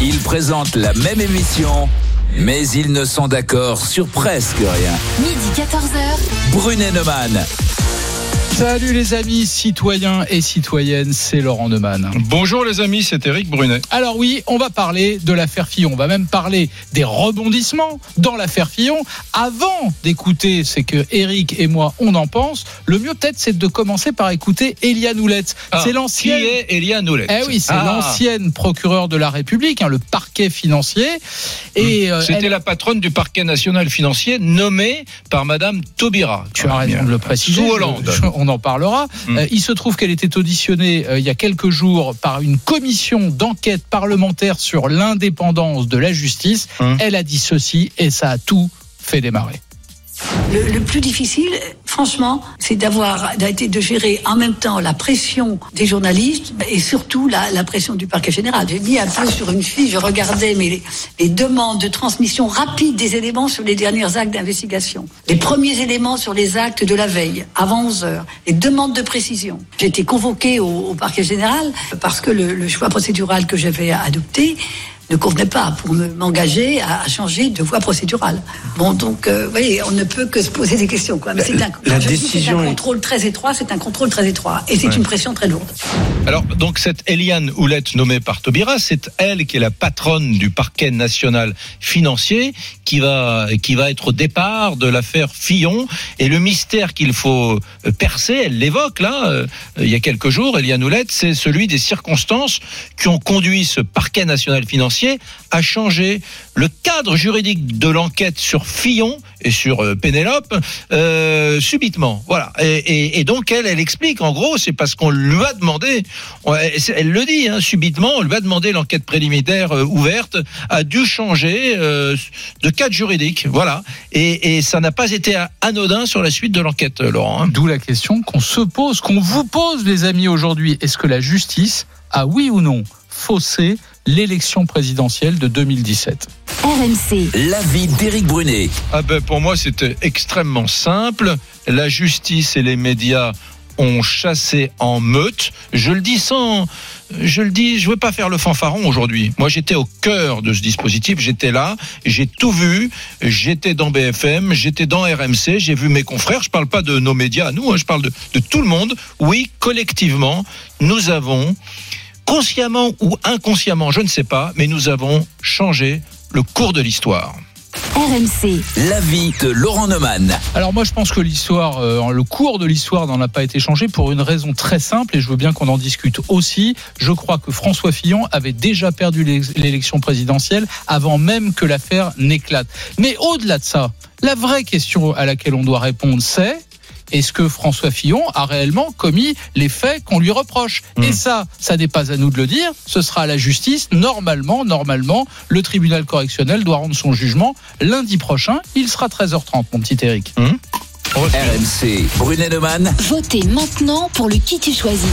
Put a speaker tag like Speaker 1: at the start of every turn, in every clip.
Speaker 1: Ils présentent la même émission, mais ils ne sont d'accord sur presque rien.
Speaker 2: Midi 14h.
Speaker 1: Brunet Neumann.
Speaker 3: Salut les amis citoyens et citoyennes, c'est Laurent Neumann.
Speaker 4: Bonjour les amis, c'est Eric Brunet.
Speaker 3: Alors oui, on va parler de l'affaire Fillon, on va même parler des rebondissements dans l'affaire Fillon. Avant d'écouter ce que Eric et moi on en pense, le mieux peut-être c'est de commencer par écouter Eliane Houlette.
Speaker 4: Ah,
Speaker 3: c'est l'ancienne
Speaker 4: Qui est Eliane Houlette
Speaker 3: Eh oui, c'est
Speaker 4: Ah,
Speaker 3: l'ancienne procureure de la République, hein, le parquet financier. Et euh,
Speaker 4: C'était
Speaker 3: elle-
Speaker 4: la patronne du parquet national financier nommée par Madame Taubira.
Speaker 3: Tu as raison de le préciser.
Speaker 4: Sous
Speaker 3: je-
Speaker 4: Hollande.
Speaker 3: je- on en parlera.
Speaker 4: Mm.
Speaker 3: Euh, il se trouve qu'elle était auditionnée euh, il y a quelques jours par une commission d'enquête parlementaire sur l'indépendance de la justice.
Speaker 4: Mm.
Speaker 3: Elle a dit ceci et ça a tout fait démarrer.
Speaker 5: Le, plus difficile, franchement, c'est d'avoir de gérer en même temps la pression des journalistes et surtout la, pression du parquet général. J'ai mis un peu sur une fiche, je regardais mais les, demandes de transmission rapide des éléments sur les derniers actes d'investigation, les premiers éléments sur les actes de la veille, avant 11 heures, les demandes de précision. J'ai été convoqué au, parquet général parce que le choix procédural que j'avais adopté ne convenait pas pour me- m'engager à, à changer de voie procédurale. Bon, donc, euh, vous voyez, on ne peut que se poser des questions. Quoi. Mais c'est un,
Speaker 6: la
Speaker 5: dis
Speaker 6: décision
Speaker 5: c'est un
Speaker 6: est-
Speaker 5: contrôle très étroit, c'est un contrôle très étroit. Et c'est une pression très lourde.
Speaker 4: Alors, donc, cette Eliane Houlette nommée par Taubira, c'est elle qui est la patronne du parquet national financier qui va, qui va être au départ de l'affaire Fillon. Et le mystère qu'il faut euh, percer, elle l'évoque là, euh, il y a quelques jours, Eliane Houlette, c'est celui des circonstances qui ont conduit ce parquet national financier à changer le cadre juridique de l'enquête sur Fillon et sur euh, Pénélope euh, subitement. Voilà. Et, donc elle, elle explique en gros, c'est parce qu'on lui a demandé, elle, le dit hein, subitement, on lui a demandé l'enquête préliminaire euh, ouverte a dû changer de cadre juridique. Voilà. Et, ça n'a pas été anodin sur la suite de l'enquête, Laurent. hein.
Speaker 3: D'où la question qu'on se pose, qu'on vous pose les amis aujourd'hui. Est-ce que la justice a oui ou non faussé l'élection présidentielle de 2017
Speaker 2: RMC.
Speaker 1: L'avis d'Éric Brunet.
Speaker 4: Ah ben pour moi c'était extrêmement simple. La justice et les médias ont chassé en meute. Je le dis sans, je le dis, je veux pas faire le fanfaron aujourd'hui. Moi j'étais au cœur de ce dispositif, j'étais là, j'ai tout vu, j'étais dans BFM, j'étais dans RMC, j'ai vu mes confrères. Je parle pas de nos médias à nous, hein, je parle de, de tout le monde. Oui, collectivement, nous avons consciemment ou inconsciemment, je ne sais pas, mais nous avons changé le cours de l'histoire.
Speaker 2: RMC.
Speaker 1: L'avis de Laurent Neumann.
Speaker 3: Alors moi je pense que l'histoire, euh, le cours de l'histoire n'en a pas été changé pour une raison très simple et je veux bien qu'on en discute aussi. Je crois que François Fillon avait déjà perdu l'é- l'élection présidentielle avant même que l'affaire n'éclate. Mais au-delà de ça, la vraie question à laquelle on doit répondre c'est est-ce que François Fillon a réellement commis les faits qu'on lui reproche Et ça, ça n'est pas à nous de le dire, ce sera à la justice. Normalement, normalement, le tribunal correctionnel doit rendre son jugement lundi prochain. Il sera 13h30, mon petit Eric.
Speaker 1: RMC. Brunet Neumann.
Speaker 2: Votez maintenant pour le qui tu choisis.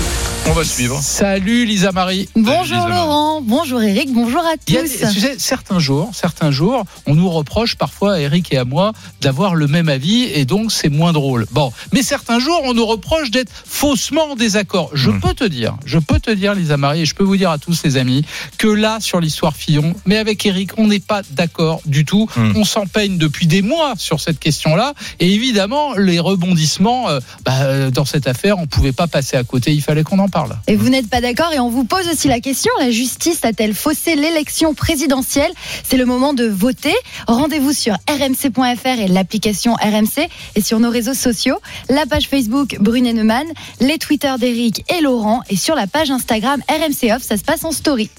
Speaker 4: On va suivre.
Speaker 3: Salut Lisa Marie.
Speaker 7: Bonjour
Speaker 4: Lisa Marie.
Speaker 7: Laurent, bonjour Eric, bonjour à tous.
Speaker 3: tu sais, certains jours, certains jours, on nous reproche parfois, à Eric et à moi, d'avoir le même avis et donc c'est moins drôle. Bon, mais certains jours, on nous reproche d'être faussement en désaccord. Je
Speaker 4: Mm.
Speaker 3: peux te dire, je peux te dire, Lisa Marie, et je peux vous dire à tous les amis, que là, sur l'histoire Fillon, mais avec Eric, on n'est pas d'accord du tout.
Speaker 4: Mm.
Speaker 3: On s'en peigne depuis des mois sur cette question-là. Et évidemment, les rebondissements, euh, bah, euh, dans cette affaire, on pouvait pas passer à côté. Il fallait qu'on en parle.
Speaker 7: Et vous n'êtes pas d'accord et on vous pose aussi la question, la justice a-t-elle faussé l'élection présidentielle? C'est le moment de voter. Rendez-vous sur rmc.fr et l'application RMC et sur nos réseaux sociaux, la page Facebook Brunet Neumann, les Twitter d'Eric et Laurent et sur la page Instagram RMC Off, ça se passe en story.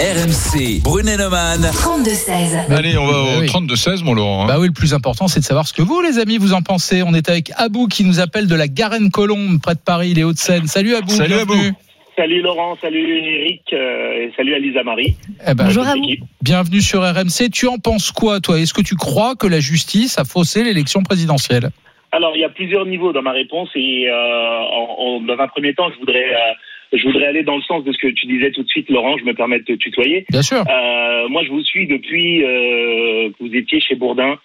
Speaker 1: RMC. Brunet Neumann.
Speaker 2: 32-16.
Speaker 4: Allez, on va au
Speaker 3: oui.
Speaker 4: 32-16, mon Laurent. hein.
Speaker 3: Bah oui, le plus important, c'est de savoir ce que vous, les amis, vous en pensez. On est avec Abou qui nous appelle de la Garenne-Colombe, près de Paris, les Hauts-de-Seine. Salut Abou.
Speaker 4: Salut. Abou.
Speaker 8: Salut Laurent, salut Eric, euh, et salut à Lisa Marie.
Speaker 3: Eh ben,
Speaker 7: Bonjour à vous.
Speaker 3: bienvenue sur RMC. Tu en penses quoi, toi? Est-ce que tu crois que la justice a faussé l'élection présidentielle?
Speaker 8: Alors, il y a plusieurs niveaux dans ma réponse et euh, en- en- dans un premier temps, je voudrais, euh, je voudrais aller dans le sens de ce que tu disais tout de suite, Laurent. Je me permets de te tutoyer.
Speaker 3: Bien sûr.
Speaker 8: Euh, moi, je vous suis depuis euh, que vous étiez chez Bourdin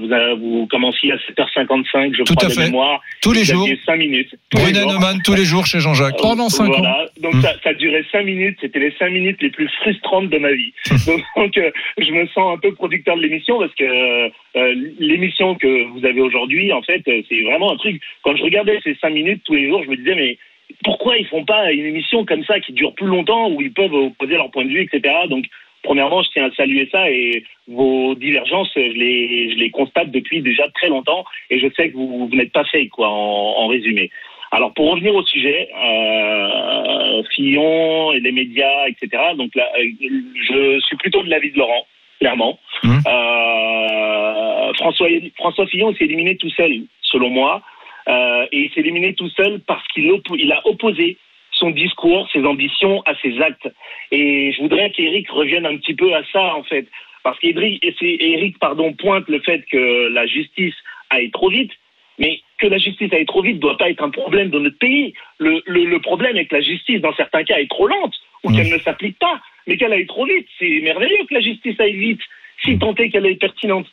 Speaker 8: vous, avez- vous commenciez à 7h55, je
Speaker 4: Tout
Speaker 8: crois,
Speaker 4: à
Speaker 8: de
Speaker 4: fait.
Speaker 8: mémoire.
Speaker 4: Tous les
Speaker 8: Vous
Speaker 4: jours.
Speaker 8: aviez 5 minutes. Tous les jours.
Speaker 4: Neumann tous les jours chez Jean-Jacques.
Speaker 3: Pendant cinq ans.
Speaker 8: voilà. Donc
Speaker 4: Mm.
Speaker 8: ça, ça a duré cinq minutes. C'était les cinq minutes les plus frustrantes de ma vie. donc donc, euh, je me sens un peu producteur de l'émission parce que euh, l'émission que vous avez aujourd'hui, en fait, euh, c'est vraiment un truc. Quand je regardais ces cinq minutes tous les jours, je me disais mais pourquoi ils font pas une émission comme ça qui dure plus longtemps où ils peuvent opposer leur point de vue, etc. Donc Premièrement, je tiens à saluer ça et vos divergences, je les, je les constate depuis déjà très longtemps et je sais que vous, vous n'êtes pas fake, quoi, en, en résumé. Alors, pour revenir au sujet, euh, Fillon et les médias, etc. Donc là, euh, je suis plutôt de l'avis de Laurent, clairement.
Speaker 4: Mhm.
Speaker 8: Euh, François, François Fillon s'est éliminé tout seul, selon moi, euh, et il s'est éliminé tout seul parce qu'il il a opposé son discours, ses ambitions à ses actes. Et je voudrais qu'Éric revienne un petit peu à ça, en fait. Parce qu'Éric pardon, pointe le fait que la justice aille trop vite, mais que la justice aille trop vite ne doit pas être un problème dans notre pays. Le, le, le problème est que la justice, dans certains cas, est trop lente ou
Speaker 4: Mmh.
Speaker 8: qu'elle ne s'applique pas, mais qu'elle aille trop vite. C'est merveilleux que la justice aille vite, si tant est qu'elle est pertinente.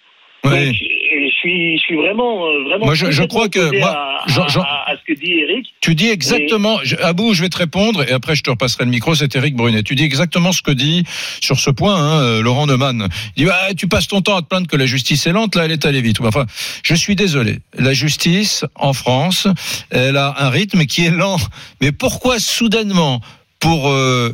Speaker 4: Oui.
Speaker 8: Donc, et je suis, je suis vraiment, euh, vraiment.
Speaker 4: Moi, je- crois que moi,
Speaker 8: à,
Speaker 4: Jean- Jean-
Speaker 8: à- à ce que dit Eric.
Speaker 4: Tu dis exactement, je- Abou, je vais te répondre et après je te repasserai le micro, c'est Eric Brunet. Tu dis exactement ce que dit sur ce point hein, euh, Laurent Neumann. Il dit bah, tu passes ton temps à te plaindre que la justice est lente, là elle est allée vite. Enfin, je suis désolé. La justice en France, elle a un rythme qui est lent. Mais pourquoi soudainement pour euh,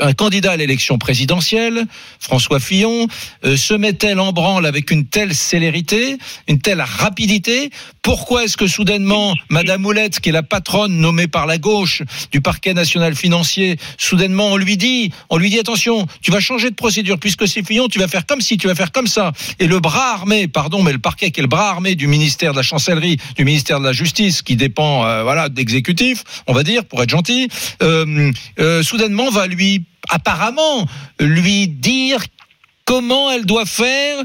Speaker 4: un candidat à l'élection présidentielle, François Fillon, euh, se met-elle en branle avec une telle célérité, une telle rapidité? Pourquoi est-ce que soudainement, Madame Oulette, qui est la patronne nommée par la gauche du parquet national financier, soudainement on lui dit, on lui dit attention, tu vas changer de procédure puisque c'est Fillon, tu vas faire comme si, tu vas faire comme ça. Et le bras armé, pardon, mais le parquet qui est le bras armé du ministère de la chancellerie, du ministère de la justice, qui dépend, euh, voilà, d'exécutif, on va dire, pour être gentil, euh, euh, soudainement va lui, apparemment, lui dire comment elle doit faire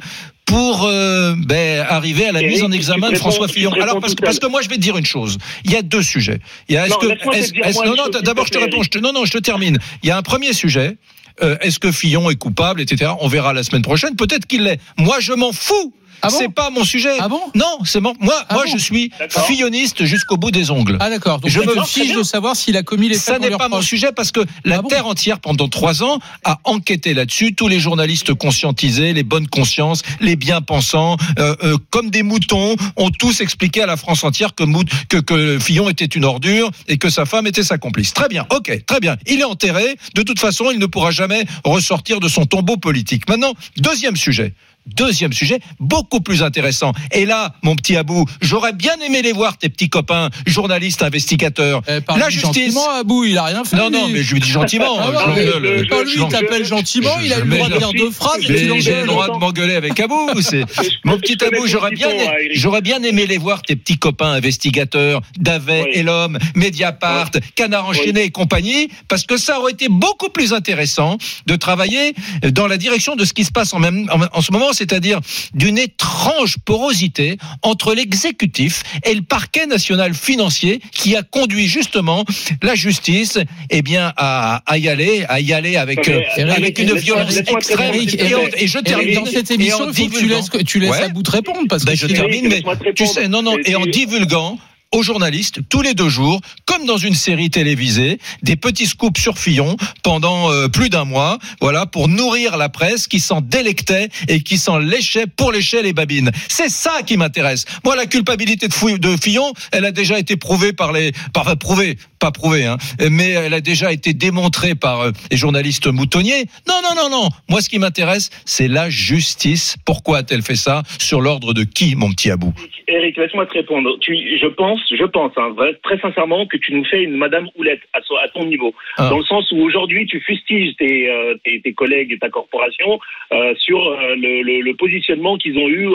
Speaker 4: pour euh, ben, arriver à la
Speaker 8: Eric,
Speaker 4: mise en examen de François Fillon. Alors parce que parce que moi je vais te dire une chose. Il y a deux sujets. Il y a est-ce
Speaker 8: Non,
Speaker 4: que est-ce- est-ce- non d'abord je te réponds. Je te, non non je te termine. Il y a un premier sujet. Euh, est-ce que Fillon est coupable, etc. On verra la semaine prochaine. Peut-être qu'il l'est. Moi je m'en fous.
Speaker 3: Ah bon
Speaker 4: c'est pas mon sujet.
Speaker 3: Ah bon
Speaker 4: Non, c'est mon. Moi,
Speaker 3: Ah
Speaker 4: moi,
Speaker 3: bon
Speaker 4: je suis filloniste jusqu'au bout des ongles.
Speaker 3: Ah d'accord. Donc
Speaker 4: Je me
Speaker 8: fiche
Speaker 3: de savoir s'il a commis les
Speaker 4: Ça
Speaker 3: faits
Speaker 4: n'est pas mon sujet parce que la
Speaker 3: Ah bon
Speaker 4: terre entière pendant trois ans a enquêté là-dessus. Tous les journalistes conscientisés, les bonnes consciences, les bien-pensants, euh, euh, comme des moutons, ont tous expliqué à la France entière que, Mout- que, que Fillon était une ordure et que sa femme était sa complice. Très bien, ok, très bien. Il est enterré. De toute façon, il ne pourra jamais ressortir de son tombeau politique. Maintenant, deuxième sujet. Deuxième sujet, beaucoup plus intéressant. Et là, mon petit Abou, j'aurais bien aimé les voir, tes petits copains, journalistes, investigateurs.
Speaker 3: Eh,
Speaker 4: la justice.
Speaker 3: gentiment, Abou, il a rien fait.
Speaker 4: Non, non, mais je lui dis gentiment.
Speaker 3: Ah
Speaker 4: je
Speaker 3: mais lui il t'appelle gentiment,
Speaker 4: je-
Speaker 3: il a le droit de dire deux phrases
Speaker 4: j'ai le droit de m'engueuler avec Abou. C'est mon petit Abou. J'aurais bien, aimé-
Speaker 8: Eric.
Speaker 4: j'aurais bien aimé les voir tes petits copains investigateurs, Davet
Speaker 8: Oui.
Speaker 4: et l'homme, Mediapart, Canard enchaîné et compagnie, parce que ça aurait été beaucoup plus intéressant de travailler dans la direction de ce qui se passe en même en, en ce moment, c'est-à-dire d'une étrange porosité entre l'exécutif et le parquet national financier qui a conduit justement la justice, eh bien, à, à y aller, à y aller avec, euh, avec une violence extrême. Et, on- je termine
Speaker 3: dans cette
Speaker 4: et
Speaker 3: émission,
Speaker 4: en
Speaker 3: il faut que tu laisses, tu laisses
Speaker 4: Ouais.
Speaker 3: à bout de répondre parce
Speaker 4: ben,
Speaker 3: que
Speaker 4: je termine, mais tu sais, non, non,
Speaker 8: Et
Speaker 4: en divulguant aux journalistes tous les deux jours, comme dans une série télévisée, des petits scoops sur Fillon pendant euh, plus d'un mois, voilà, pour nourrir la presse qui s'en délectait et qui s'en léchait pour lécher les babines. C'est ça qui m'intéresse. Moi, la culpabilité de, Fillon, elle a déjà été prouvée par les, enfin, prouvée, pas prouvée, hein, mais elle a déjà été démontrée par euh, les journalistes moutonniers. Non, non, non, non. Moi, ce qui m'intéresse, c'est la justice. Pourquoi a-t-elle fait ça Sur l'ordre de qui, mon petit Abou?
Speaker 8: Eric, laisse-moi te répondre. Tu, je pense, je pense, hein, très sincèrement, que tu nous fais une Madame Houlette à, ton niveau,
Speaker 4: Ah.
Speaker 8: dans le sens où aujourd'hui tu fustiges tes, euh, tes, tes collègues et ta corporation euh, sur euh, le, le- le positionnement qu'ils ont eu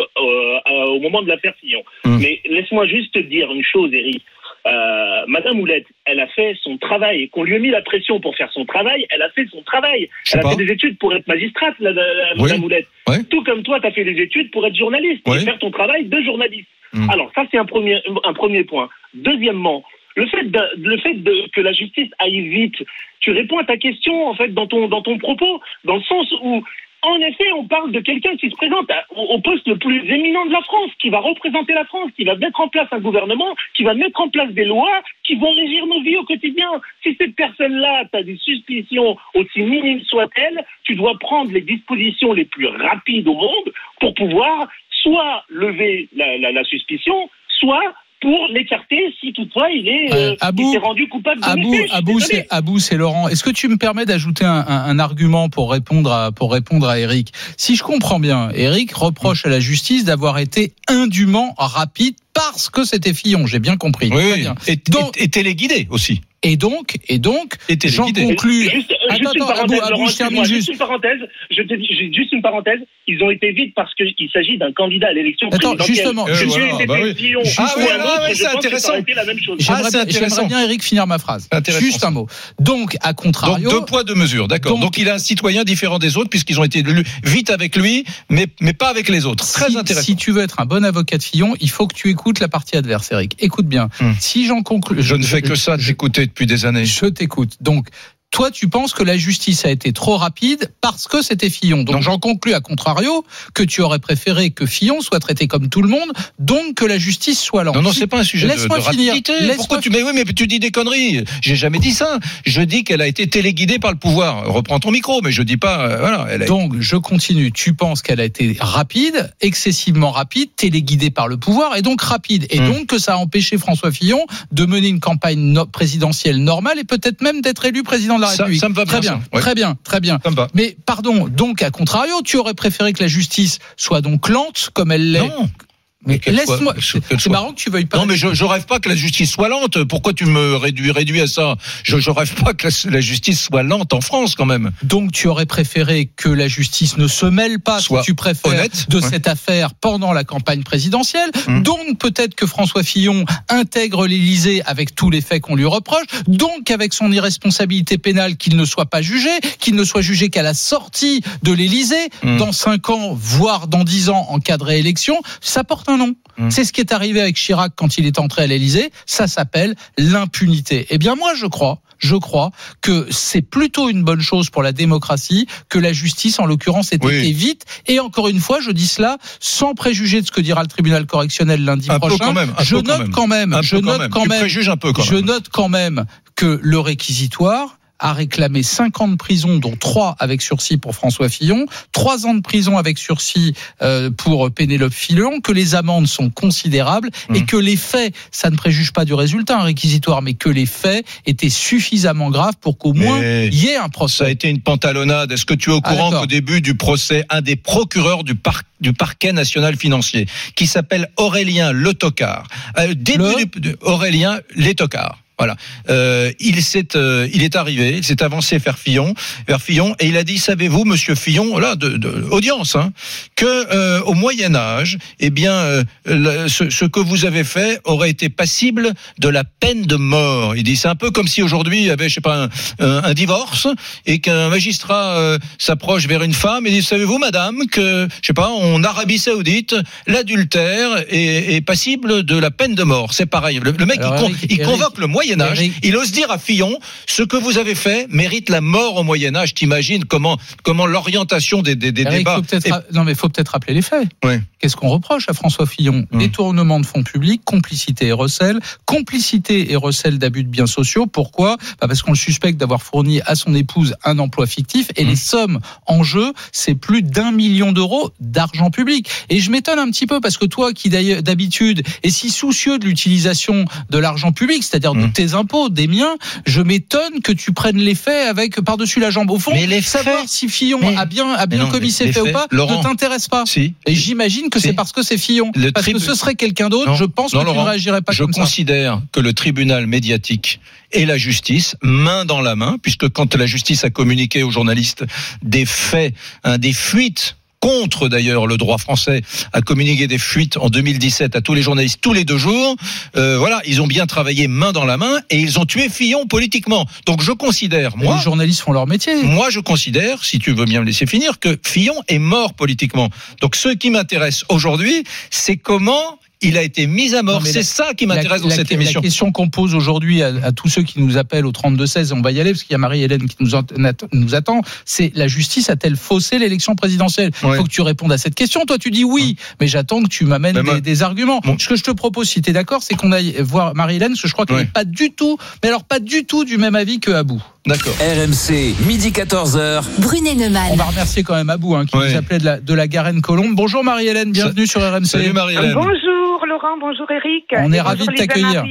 Speaker 8: au moment de l'affaire Fillon.
Speaker 4: Mm.
Speaker 8: Mais laisse-moi juste te dire une chose, Eric. Euh, Madame Houlette, elle a fait son travail. Qu'on lui ait mis la pression pour faire son travail, elle a fait son travail. Elle a fait des études pour être magistrate, la, la- la-
Speaker 4: Oui.
Speaker 8: Madame Houlette.
Speaker 4: Ouais.
Speaker 8: Tout comme toi, tu as fait des études pour être journaliste et faire ton travail de journaliste.
Speaker 4: Mm.
Speaker 8: Alors ça, c'est un premier, un premier point. Deuxièmement, le fait, de, le fait de, que la justice aille vite, tu réponds à ta question en fait dans ton, dans ton propos, dans le sens où en effet, on parle de quelqu'un qui se présente au poste le plus éminent de la France, qui va représenter la France, qui va mettre en place un gouvernement, qui va mettre en place des lois qui vont régir nos vies au quotidien. Si cette personne-là, tu as des suspicions, aussi minimes soient-elles, tu dois prendre les dispositions les plus rapides au monde pour pouvoir soit lever la suspicion, soit pour l'écarter si toutefois il est
Speaker 3: Euh, Abou-
Speaker 8: il s'est rendu coupable de
Speaker 3: Abou, Abou, c'est Abou, c'est Laurent. Est-ce que tu me permets d'ajouter un, un- un argument pour répondre à pour répondre à Eric? Si je comprends bien, Eric reproche à la justice d'avoir été indûment rapide parce que c'était Fillon. J'ai bien compris.
Speaker 4: Oui,
Speaker 3: Très
Speaker 4: oui.
Speaker 3: bien.
Speaker 4: Et,
Speaker 3: Donc-
Speaker 4: et- et téléguidé aussi.
Speaker 3: Et donc, et donc,
Speaker 4: Et
Speaker 3: j'en conclus.
Speaker 8: Juste,
Speaker 3: Attends,
Speaker 8: juste une
Speaker 3: attends,
Speaker 8: parenthèse,
Speaker 3: Abou, je termine juste.
Speaker 8: juste une parenthèse. Je te dis, j'ai juste une parenthèse. Ils ont été vite parce qu'il s'agit d'un candidat à l'élection
Speaker 3: Attends,
Speaker 8: présidentielle.
Speaker 3: justement,
Speaker 4: euh, voilà, bah oui.
Speaker 8: Fillon
Speaker 4: Ah
Speaker 8: ou
Speaker 4: oui, ah
Speaker 8: je
Speaker 4: c'est
Speaker 8: pense que ça
Speaker 4: intéressant.
Speaker 8: aurait été la même chose.
Speaker 3: J'aimerais
Speaker 4: Ah, c'est
Speaker 3: bien- j'aimerais
Speaker 4: intéressant.
Speaker 3: bien, Eric, finir ma phrase. Juste un mot. Donc, à
Speaker 4: Donc
Speaker 3: contrario.
Speaker 4: deux poids deux mesures, d'accord.
Speaker 3: Donc-
Speaker 4: Donc, il a un citoyen différent des autres puisqu'ils ont été élus vite avec lui, mais mais pas avec les autres. Très
Speaker 3: si,
Speaker 4: intéressant.
Speaker 3: si tu veux être un bon avocat de Fillon, il faut que tu écoutes la partie adverse, Eric. Écoute bien.
Speaker 4: Hmm.
Speaker 3: Si j'en conclus.
Speaker 4: Je ne fais que ça t'écouter depuis des années.
Speaker 3: Je t'écoute. Donc, toi, tu penses que la justice a été trop rapide parce que c'était Fillon. Donc, j'en conclus à contrario que tu aurais préféré que Fillon soit traité comme tout le monde, donc que la justice soit lente.
Speaker 4: Non, non, c'est pas un sujet de, de
Speaker 3: Laisse-moi finir.
Speaker 4: rapidité.
Speaker 3: Laisse-moi
Speaker 4: Pourquoi tu, mais oui, mais tu dis des conneries. J'ai jamais dit ça. Je dis qu'elle a été téléguidée par le pouvoir. Reprends ton micro, mais je dis pas, euh, voilà, elle a
Speaker 3: Donc, je continue. Tu penses qu'elle a été rapide, excessivement rapide, téléguidée par le pouvoir, et donc rapide. Et
Speaker 4: Hmm.
Speaker 3: donc que ça a empêché François Fillon de mener une campagne no- présidentielle normale et peut-être même d'être élu président de la
Speaker 4: Ça-
Speaker 3: République.
Speaker 4: ça me va
Speaker 3: très
Speaker 4: bien,
Speaker 3: bien,
Speaker 4: ça. Ouais.
Speaker 3: très bien, très bien.
Speaker 4: Ça me va.
Speaker 3: Mais pardon, donc à contrario, tu aurais préféré que la justice soit donc lente comme elle l'est. Mais laisse-moi. C'est marrant que tu veuilles pas.
Speaker 4: Non, mais je, je rêve pas que la justice soit lente. Pourquoi tu me réduis, réduis à ça? Je, je rêve pas que la, la justice soit lente en France, quand même.
Speaker 3: Donc tu aurais préféré que la justice ne se mêle pas,
Speaker 4: Soit
Speaker 3: tu préfères,
Speaker 4: honnête,
Speaker 3: de
Speaker 4: ouais.
Speaker 3: cette affaire pendant la campagne présidentielle.
Speaker 4: Hum.
Speaker 3: Donc peut-être que François Fillon intègre l'Élysée avec tous les faits qu'on lui reproche. Donc avec son irresponsabilité pénale, qu'il ne soit pas jugé, qu'il ne soit jugé qu'à la sortie de l'Élysée,
Speaker 4: Hum.
Speaker 3: dans cinq ans, voire dans dix ans en cas de réélection. Ça porte un nom.
Speaker 4: Hum.
Speaker 3: C'est ce qui est arrivé avec Chirac quand il est entré à l'Élysée. Ça s'appelle l'impunité. Eh bien moi je crois je crois que c'est plutôt une bonne chose pour la démocratie que la justice, en l'occurrence, ait
Speaker 4: Oui.
Speaker 3: été vite. Et encore une fois, je dis cela sans préjuger de ce que dira le tribunal correctionnel lundi
Speaker 4: Un peu
Speaker 3: prochain.
Speaker 4: quand même, un
Speaker 3: je
Speaker 4: quand
Speaker 3: note
Speaker 4: même.
Speaker 3: quand même,
Speaker 4: Un
Speaker 3: je note quand même,
Speaker 4: un
Speaker 3: je note quand même que le réquisitoire a réclamé 5 ans de prison, dont 3 avec sursis pour François Fillon, 3 ans de prison avec sursis euh, pour Pénélope Fillon, que les amendes sont considérables et
Speaker 4: Mhm.
Speaker 3: que les faits, ça ne préjuge pas du résultat, un réquisitoire, mais que les faits étaient suffisamment graves pour qu'au moins il y ait un
Speaker 4: Ça a
Speaker 3: procès.
Speaker 4: été une pantalonnade. Est-ce que tu es au
Speaker 3: Ah,
Speaker 4: courant
Speaker 3: d'accord.
Speaker 4: qu'au début du procès, un des procureurs du, par- du parquet national financier, qui s'appelle Aurélien Le Tocard, euh, début
Speaker 3: Le
Speaker 4: du- de- Aurélien Les Tocards. Voilà, euh, il s'est, euh, il est arrivé, il s'est avancé vers Fillon, vers Fillon, et il a dit, savez-vous, Monsieur Fillon, là, de, de audience, hein, que euh, au Moyen Âge, eh bien, le- ce, ce que vous avez fait aurait été passible de la peine de mort. Il dit, c'est un peu comme si aujourd'hui il y avait, je sais pas, un, un- un divorce et qu'un magistrat s'approche vers une femme et dit, savez-vous, madame, que, je sais pas, en Arabie Saoudite, l'adultère est, est passible de la peine de mort. C'est pareil. Le, le mec,
Speaker 3: Alors,
Speaker 4: il, con-
Speaker 3: Eric,
Speaker 4: il
Speaker 3: Eric,
Speaker 4: convoque le Moyen Âge.
Speaker 3: Eric.
Speaker 4: Il ose dire à Fillon, ce que vous avez fait mérite la mort au Moyen Âge. T'imagines comment, comment l'orientation des, des, des
Speaker 3: Eric,
Speaker 4: débats.
Speaker 3: faut ra- non mais faut peut-être rappeler les faits.
Speaker 4: Ouais.
Speaker 3: Qu'est-ce qu'on reproche à François Fillon
Speaker 4: Hum.
Speaker 3: Détournement de fonds publics, complicité et recel, complicité et recel d'abus de biens sociaux. Pourquoi? Bah Parce qu'on le suspecte d'avoir fourni à son épouse un emploi fictif et les sommes en jeu, c'est plus d'un million d'euros d'argent public. Et je m'étonne un petit peu parce que toi, qui d'habitude est si soucieux de l'utilisation de l'argent public, c'est-à-dire de
Speaker 4: Hum.
Speaker 3: Tes impôts, des miens, je m'étonne que tu prennes les faits avec par-dessus la jambe. Au fond,
Speaker 4: Mais les
Speaker 3: savoir
Speaker 4: faits-
Speaker 3: si Fillon
Speaker 4: Mais-
Speaker 3: a bien a bien
Speaker 4: non,
Speaker 3: commis ses faits ou pas
Speaker 4: Laurent.
Speaker 3: ne t'intéresse pas.
Speaker 4: Si.
Speaker 3: Et j'imagine que
Speaker 4: Si.
Speaker 3: c'est parce que c'est Fillon.
Speaker 4: Le
Speaker 3: parce que ce serait quelqu'un d'autre, je pense
Speaker 4: Non,
Speaker 3: que tu ne réagirais pas
Speaker 4: Je
Speaker 3: comme ça.
Speaker 4: considère que le tribunal médiatique et la justice, main dans la main, puisque quand la justice a communiqué aux journalistes des faits, hein, des fuites contre d'ailleurs le droit français a communiqué des fuites en 2017 à tous les journalistes tous les deux jours. Euh, voilà, ils ont bien travaillé main dans la main et ils ont tué Fillon politiquement. Donc je considère, moi,
Speaker 3: les journalistes font leur métier.
Speaker 4: moi, je considère, si tu veux bien me laisser finir, que Fillon est mort politiquement. Donc, ce qui m'intéresse aujourd'hui, c'est comment il a été mis à mort. C'est
Speaker 3: la-
Speaker 4: ça qui
Speaker 3: La-
Speaker 4: m'intéresse dans
Speaker 3: la-
Speaker 4: cette
Speaker 3: la
Speaker 4: émission.
Speaker 3: question qu'on pose aujourd'hui à, à tous ceux qui nous appellent au 32-16, et on va y aller parce qu'il y a Marie-Hélène qui nous, en- nous attend, c'est la justice a-t-elle faussé l'élection présidentielle? Il
Speaker 4: Ouais.
Speaker 3: faut que tu répondes à cette question. Toi, tu dis oui, mais j'attends que tu m'amènes des, arguments.
Speaker 4: Bon.
Speaker 3: Ce que je te propose, si tu es d'accord, c'est qu'on aille voir Marie-Hélène, parce que je crois qu'elle n'est
Speaker 4: Ouais.
Speaker 3: pas du tout, mais alors pas du tout du même avis que Abou.
Speaker 4: D'accord.
Speaker 1: RMC, midi 14h.
Speaker 2: Brunet
Speaker 3: On
Speaker 2: Neumann.
Speaker 3: va remercier quand même Abou, hein, qui
Speaker 4: Ouais.
Speaker 3: nous appelait de la, de la Garenne Colombe. Bonjour Marie-Hélène, bienvenue sur RMC.
Speaker 4: Salut Marie-Hélène.
Speaker 6: Bonjour Laurent, bonjour Eric.
Speaker 3: On est ravis de t'accueillir.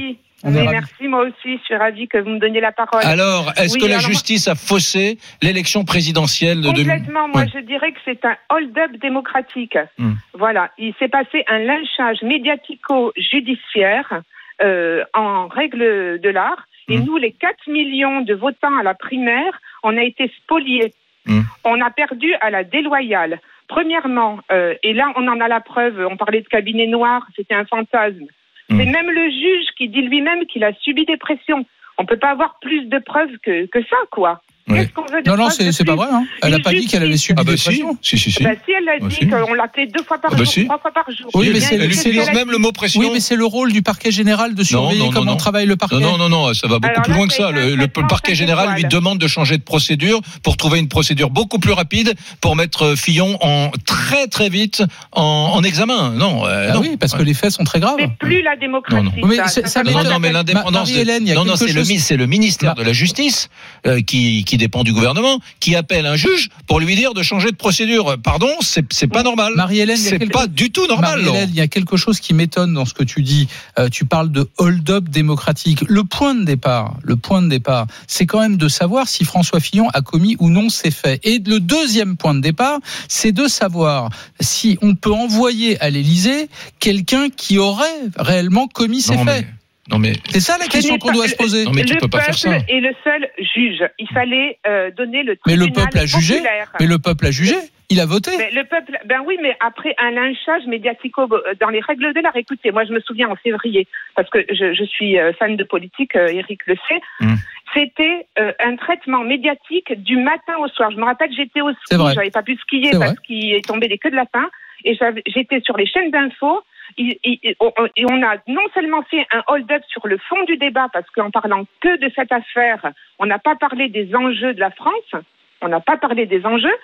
Speaker 6: Oui, merci, moi aussi, je suis ravie que vous me donniez la parole.
Speaker 4: Alors, est-ce
Speaker 6: Oui,
Speaker 4: que la
Speaker 6: alors moi-
Speaker 4: justice a faussé l'élection présidentielle de 2000
Speaker 6: Complètement, moi
Speaker 4: Ouais.
Speaker 6: je dirais que c'est un hold-up démocratique.
Speaker 4: Hmm.
Speaker 6: Voilà, il s'est passé un lynchage médiatico-judiciaire euh, en règle de l'art. Et
Speaker 4: Hmm.
Speaker 6: nous, les 4 millions de votants à la primaire, on a été spoliés.
Speaker 4: Hmm.
Speaker 6: On a perdu à la déloyale. Premièrement, euh, et là on en a la preuve, on parlait de cabinet noir, c'était un fantasme.
Speaker 4: Hmm.
Speaker 6: C'est même le juge qui dit lui-même qu'il a subi des pressions. On peut pas avoir plus de preuves que, que ça, quoi.
Speaker 4: Oui.
Speaker 6: Qu'est-ce qu'on veut de
Speaker 3: Non, non, c'est c'est pas vrai. Hein. Elle n'a pas dit qu'elle avait subi
Speaker 4: Ah bah
Speaker 3: des
Speaker 4: si,
Speaker 3: pressions.
Speaker 4: si, si, si.
Speaker 6: Bah, si elle a
Speaker 4: Bah,
Speaker 6: dit
Speaker 4: si.
Speaker 6: qu'on l'appelait deux fois par
Speaker 4: Ah bah
Speaker 6: jour,
Speaker 4: si.
Speaker 6: trois fois par jour.
Speaker 3: Oui, mais
Speaker 6: Bien
Speaker 3: c'est-
Speaker 4: Elle
Speaker 3: c'est-
Speaker 4: utilise même le mot pression.
Speaker 3: Oui, mais c'est le rôle du parquet général de surveiller
Speaker 4: non,
Speaker 3: comment
Speaker 4: non.
Speaker 3: travaille le parquet.
Speaker 4: Non, non, non, non, ça va beaucoup
Speaker 6: Alors
Speaker 4: plus
Speaker 6: là,
Speaker 4: loin que
Speaker 6: c'est
Speaker 4: ça.
Speaker 6: un
Speaker 4: Le,
Speaker 6: traitement
Speaker 4: parquet
Speaker 6: cinq
Speaker 4: général lui
Speaker 6: étoiles.
Speaker 4: demande de changer de procédure pour trouver une procédure beaucoup plus rapide pour mettre Fillon en très très vite en, en examen. Non, euh,
Speaker 3: Ah
Speaker 4: non.
Speaker 3: oui, parce que les faits sont très graves.
Speaker 6: C'est plus la démocratie.
Speaker 4: Non, non.
Speaker 3: Mais
Speaker 6: ça.
Speaker 3: c'est-
Speaker 6: Ça
Speaker 3: ça
Speaker 6: s'appelle-
Speaker 4: Non,
Speaker 3: m'étonne.
Speaker 4: non, mais l'indépendance. de-
Speaker 3: Marie-Hélène, il y a
Speaker 4: non, non,
Speaker 3: quelque
Speaker 4: c'est le,
Speaker 3: chose-
Speaker 4: mi- c'est le ministère de la Justice euh, qui, qui dépend du gouvernement qui appelle un juge pour lui dire de changer de procédure. Pardon, c'est pas normal.
Speaker 3: Marie-Hélène,
Speaker 4: c'est
Speaker 3: quelque-
Speaker 4: pas du tout normal.
Speaker 3: Marie-Hélène, il y a quelque chose qui m'étonne dans ce que tu dis. Euh, tu parles de hold-up démocratique. Le point de départ, le point de départ, c'est quand même de savoir si François Fillon a commis ou non ces faits. Et le deuxième point de départ, c'est de savoir si on peut envoyer à l'Élysée quelqu'un qui aurait réellement commis ces
Speaker 4: Non,
Speaker 3: faits.
Speaker 4: mais, non mais
Speaker 3: C'est ça la question qu'on doit se poser.
Speaker 4: Non, mais tu
Speaker 6: le
Speaker 4: peux pas faire
Speaker 6: peuple
Speaker 4: ça.
Speaker 6: est le seul juge. Il fallait euh, donner le
Speaker 3: Mais le peuple a jugé.
Speaker 6: populaire.
Speaker 3: Mais le peuple a jugé. Il a voté.
Speaker 6: Mais le peuple, ben oui, mais après un lynchage médiatico euh, dans les règles de l'art. Écoutez, moi je me souviens en février, parce que je, je suis euh, fan de politique, Eric le sait.
Speaker 4: Mm.
Speaker 6: C'était euh, un traitement médiatique du matin au soir. Je me rappelle, j'étais au
Speaker 3: C'est
Speaker 6: ski, j'avais pas pu skier parce qu'il est tombé des queues de lapin, et j'étais sur les chaînes d'infos. Et, on- a non seulement fait un hold-up sur le fond du débat, parce qu'en parlant que de cette affaire, on n'a pas parlé des enjeux de la France, on n'a pas parlé des enjeux,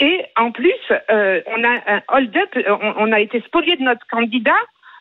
Speaker 6: et en plus, euh, on a un hold-up, on a été spolié de notre candidat.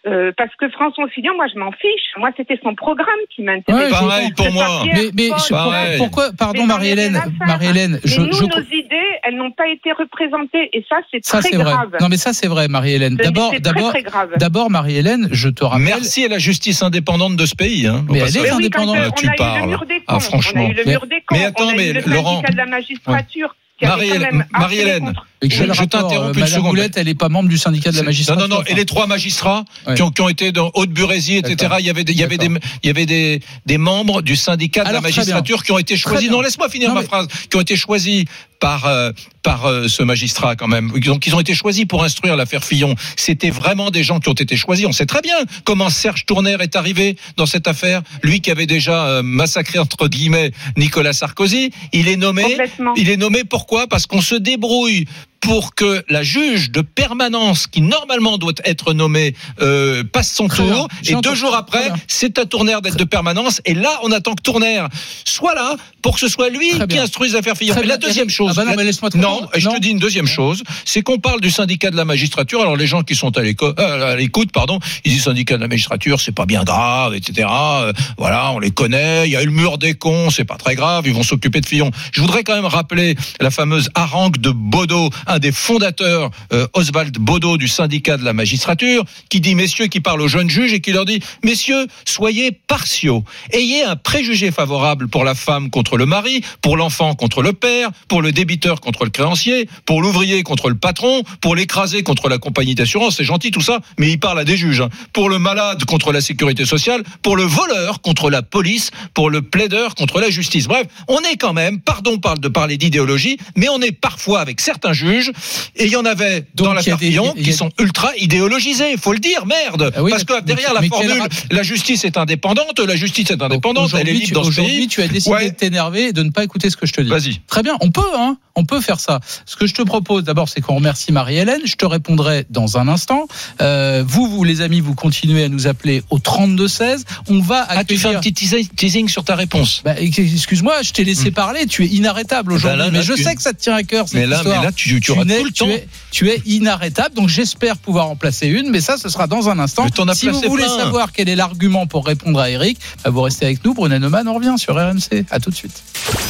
Speaker 6: Euh, parce que François Fillon, moi je m'en fiche. Moi c'était son programme qui m'intéressait.
Speaker 3: Ouais,
Speaker 4: Pareil pour moi.
Speaker 3: Mais, mais
Speaker 4: Pareil.
Speaker 3: pourquoi, pardon Marie-Hélène. Marie-Hélène,
Speaker 6: Mais
Speaker 3: je,
Speaker 6: nous,
Speaker 3: je-
Speaker 6: nos idées, elles n'ont pas été représentées. Et ça, c'est
Speaker 3: ça
Speaker 6: très
Speaker 3: c'est vrai.
Speaker 6: grave.
Speaker 3: Non mais ça c'est vrai Marie-Hélène. D'abord, d'abord,
Speaker 6: grave.
Speaker 3: d'abord Marie-Hélène, je te rappelle.
Speaker 4: Merci à la justice indépendante de ce pays. Hein,
Speaker 3: Mais elle est
Speaker 6: Mais oui, quand
Speaker 3: indépendant.
Speaker 6: euh,
Speaker 4: Tu
Speaker 6: on a eu
Speaker 4: parles. Ah, franchement.
Speaker 6: on a eu le
Speaker 3: Mais-
Speaker 6: mur des cons,
Speaker 4: mais attends, mais Laurent-
Speaker 6: syndicat de la magistrature qui avait quand
Speaker 4: Marie-Hélène-
Speaker 3: Et
Speaker 4: Je- t'interromps
Speaker 3: euh,
Speaker 4: une
Speaker 3: Madame
Speaker 4: seconde.
Speaker 3: Boulette, elle n'est pas membre du syndicat de la
Speaker 4: Non,
Speaker 3: magistrature.
Speaker 4: non, non. Et les trois magistrats
Speaker 3: Ouais.
Speaker 4: qui, ont, qui ont été dans Haute-Burésie, etc. Il y avait, des, il y avait, des, il y avait des, des membres du syndicat de
Speaker 3: Alors,
Speaker 4: la magistrature qui ont été choisis. Non, laisse-moi finir
Speaker 3: Non,
Speaker 4: ma
Speaker 3: mais-
Speaker 4: phrase. Qui ont été choisis par euh, par euh, ce magistrat quand même. Donc ils ont été choisis pour instruire l'affaire Fillon. C'était vraiment des gens qui ont été choisis. On sait très bien comment Serge Tournaire est arrivé dans cette affaire. Lui qui avait déjà euh, massacré entre guillemets Nicolas Sarkozy. Il est nommé.
Speaker 6: Complètement.
Speaker 4: Il est nommé pourquoi? Parce qu'on se débrouille pour que la juge de permanence, qui normalement doit être nommée, euh, passe son
Speaker 3: Très
Speaker 4: tour.
Speaker 3: bien.
Speaker 4: Et deux jours après, c'est à Tournaire d'être de permanence. Et là, on attend que Tournaire soit là pour que ce soit lui qui instruise l'affaire Fillon. Et la deuxième chose.
Speaker 3: Ah bah non, mais laisse-moi
Speaker 4: non, je te dis une deuxième chose, c'est qu'on parle du syndicat de la magistrature. Alors les gens qui sont à euh, l'écoute, pardon, ils disent syndicat de la magistrature, c'est pas bien grave, etc. Euh, voilà, on les connaît. Il y a eu le mur des cons, c'est pas très grave. Ils vont s'occuper de Fillon. Je voudrais quand même rappeler la fameuse harangue de Baudot, un des fondateurs, euh, Oswald Baudot du syndicat de la magistrature, qui dit messieurs, qui parle aux jeunes juges et qui leur dit messieurs, soyez partiaux, ayez un préjugé favorable pour la femme contre le mari, pour l'enfant contre le père, pour le débiteur contre le créancier, pour l'ouvrier contre le patron, pour l'écrasé contre la compagnie d'assurance, c'est gentil tout ça, mais il parle à des juges, hein. pour le malade contre la sécurité sociale, pour le voleur contre la police, pour le plaideur contre la justice. Bref, on est quand même, pardon de parler d'idéologie, mais on est parfois avec certains juges juges. Et il y en avait
Speaker 3: Donc,
Speaker 4: dans
Speaker 3: il y a
Speaker 4: l'affaire
Speaker 3: des-
Speaker 4: Fillon
Speaker 3: il y a-
Speaker 4: qui sont ultra idéologisés. Il faut le dire, merde.
Speaker 3: Ah oui,
Speaker 4: Parce que derrière
Speaker 3: mais-
Speaker 4: la
Speaker 3: mais
Speaker 4: formule, la justice est indépendante, la justice est indépendante, elle est
Speaker 3: Aujourd'hui,
Speaker 4: libre
Speaker 3: tu,
Speaker 4: dans ce
Speaker 3: aujourd'hui,
Speaker 4: pays.
Speaker 3: tu as décidé
Speaker 4: Ouais.
Speaker 3: de t'énerver et de ne pas écouter ce que je te dis.
Speaker 4: Vas-y.
Speaker 3: Très bien, on peut, hein, on peut faire ça. Ce que je te propose d'abord, c'est qu'on remercie Marie-Hélène. Je te répondrai dans un instant. Euh, vous, vous, les amis, vous continuez à nous appeler au 32 16. On va
Speaker 4: Ah, tu fais un
Speaker 3: accueillir.
Speaker 4: petit teasing- sur ta réponse.
Speaker 3: Bah, excuse-moi, je t'ai laissé parler. Tu es inarrêtable aujourd'hui,
Speaker 4: là, là,
Speaker 3: mais je
Speaker 4: tu-
Speaker 3: sais que ça te tient à cœur. Cette
Speaker 4: Mais là,
Speaker 3: histoire.
Speaker 4: mais là, tu, tu
Speaker 3: n'es- es, tu es inarrêtable, donc j'espère pouvoir en placer une, mais ça, ce sera dans un instant.
Speaker 4: Mais t'en as
Speaker 3: si vous voulez
Speaker 4: plein.
Speaker 3: savoir quel est l'argument pour répondre à Eric, bah, vous restez avec nous. Brunet Neumann, on revient sur RMC. À tout de suite.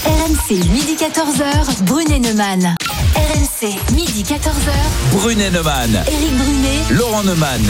Speaker 2: RMC, midi 14h, Brunet Neumann. RMC, midi 14h,
Speaker 1: Brunet Neumann,
Speaker 2: Éric Brunet.
Speaker 1: Laurent Neumann.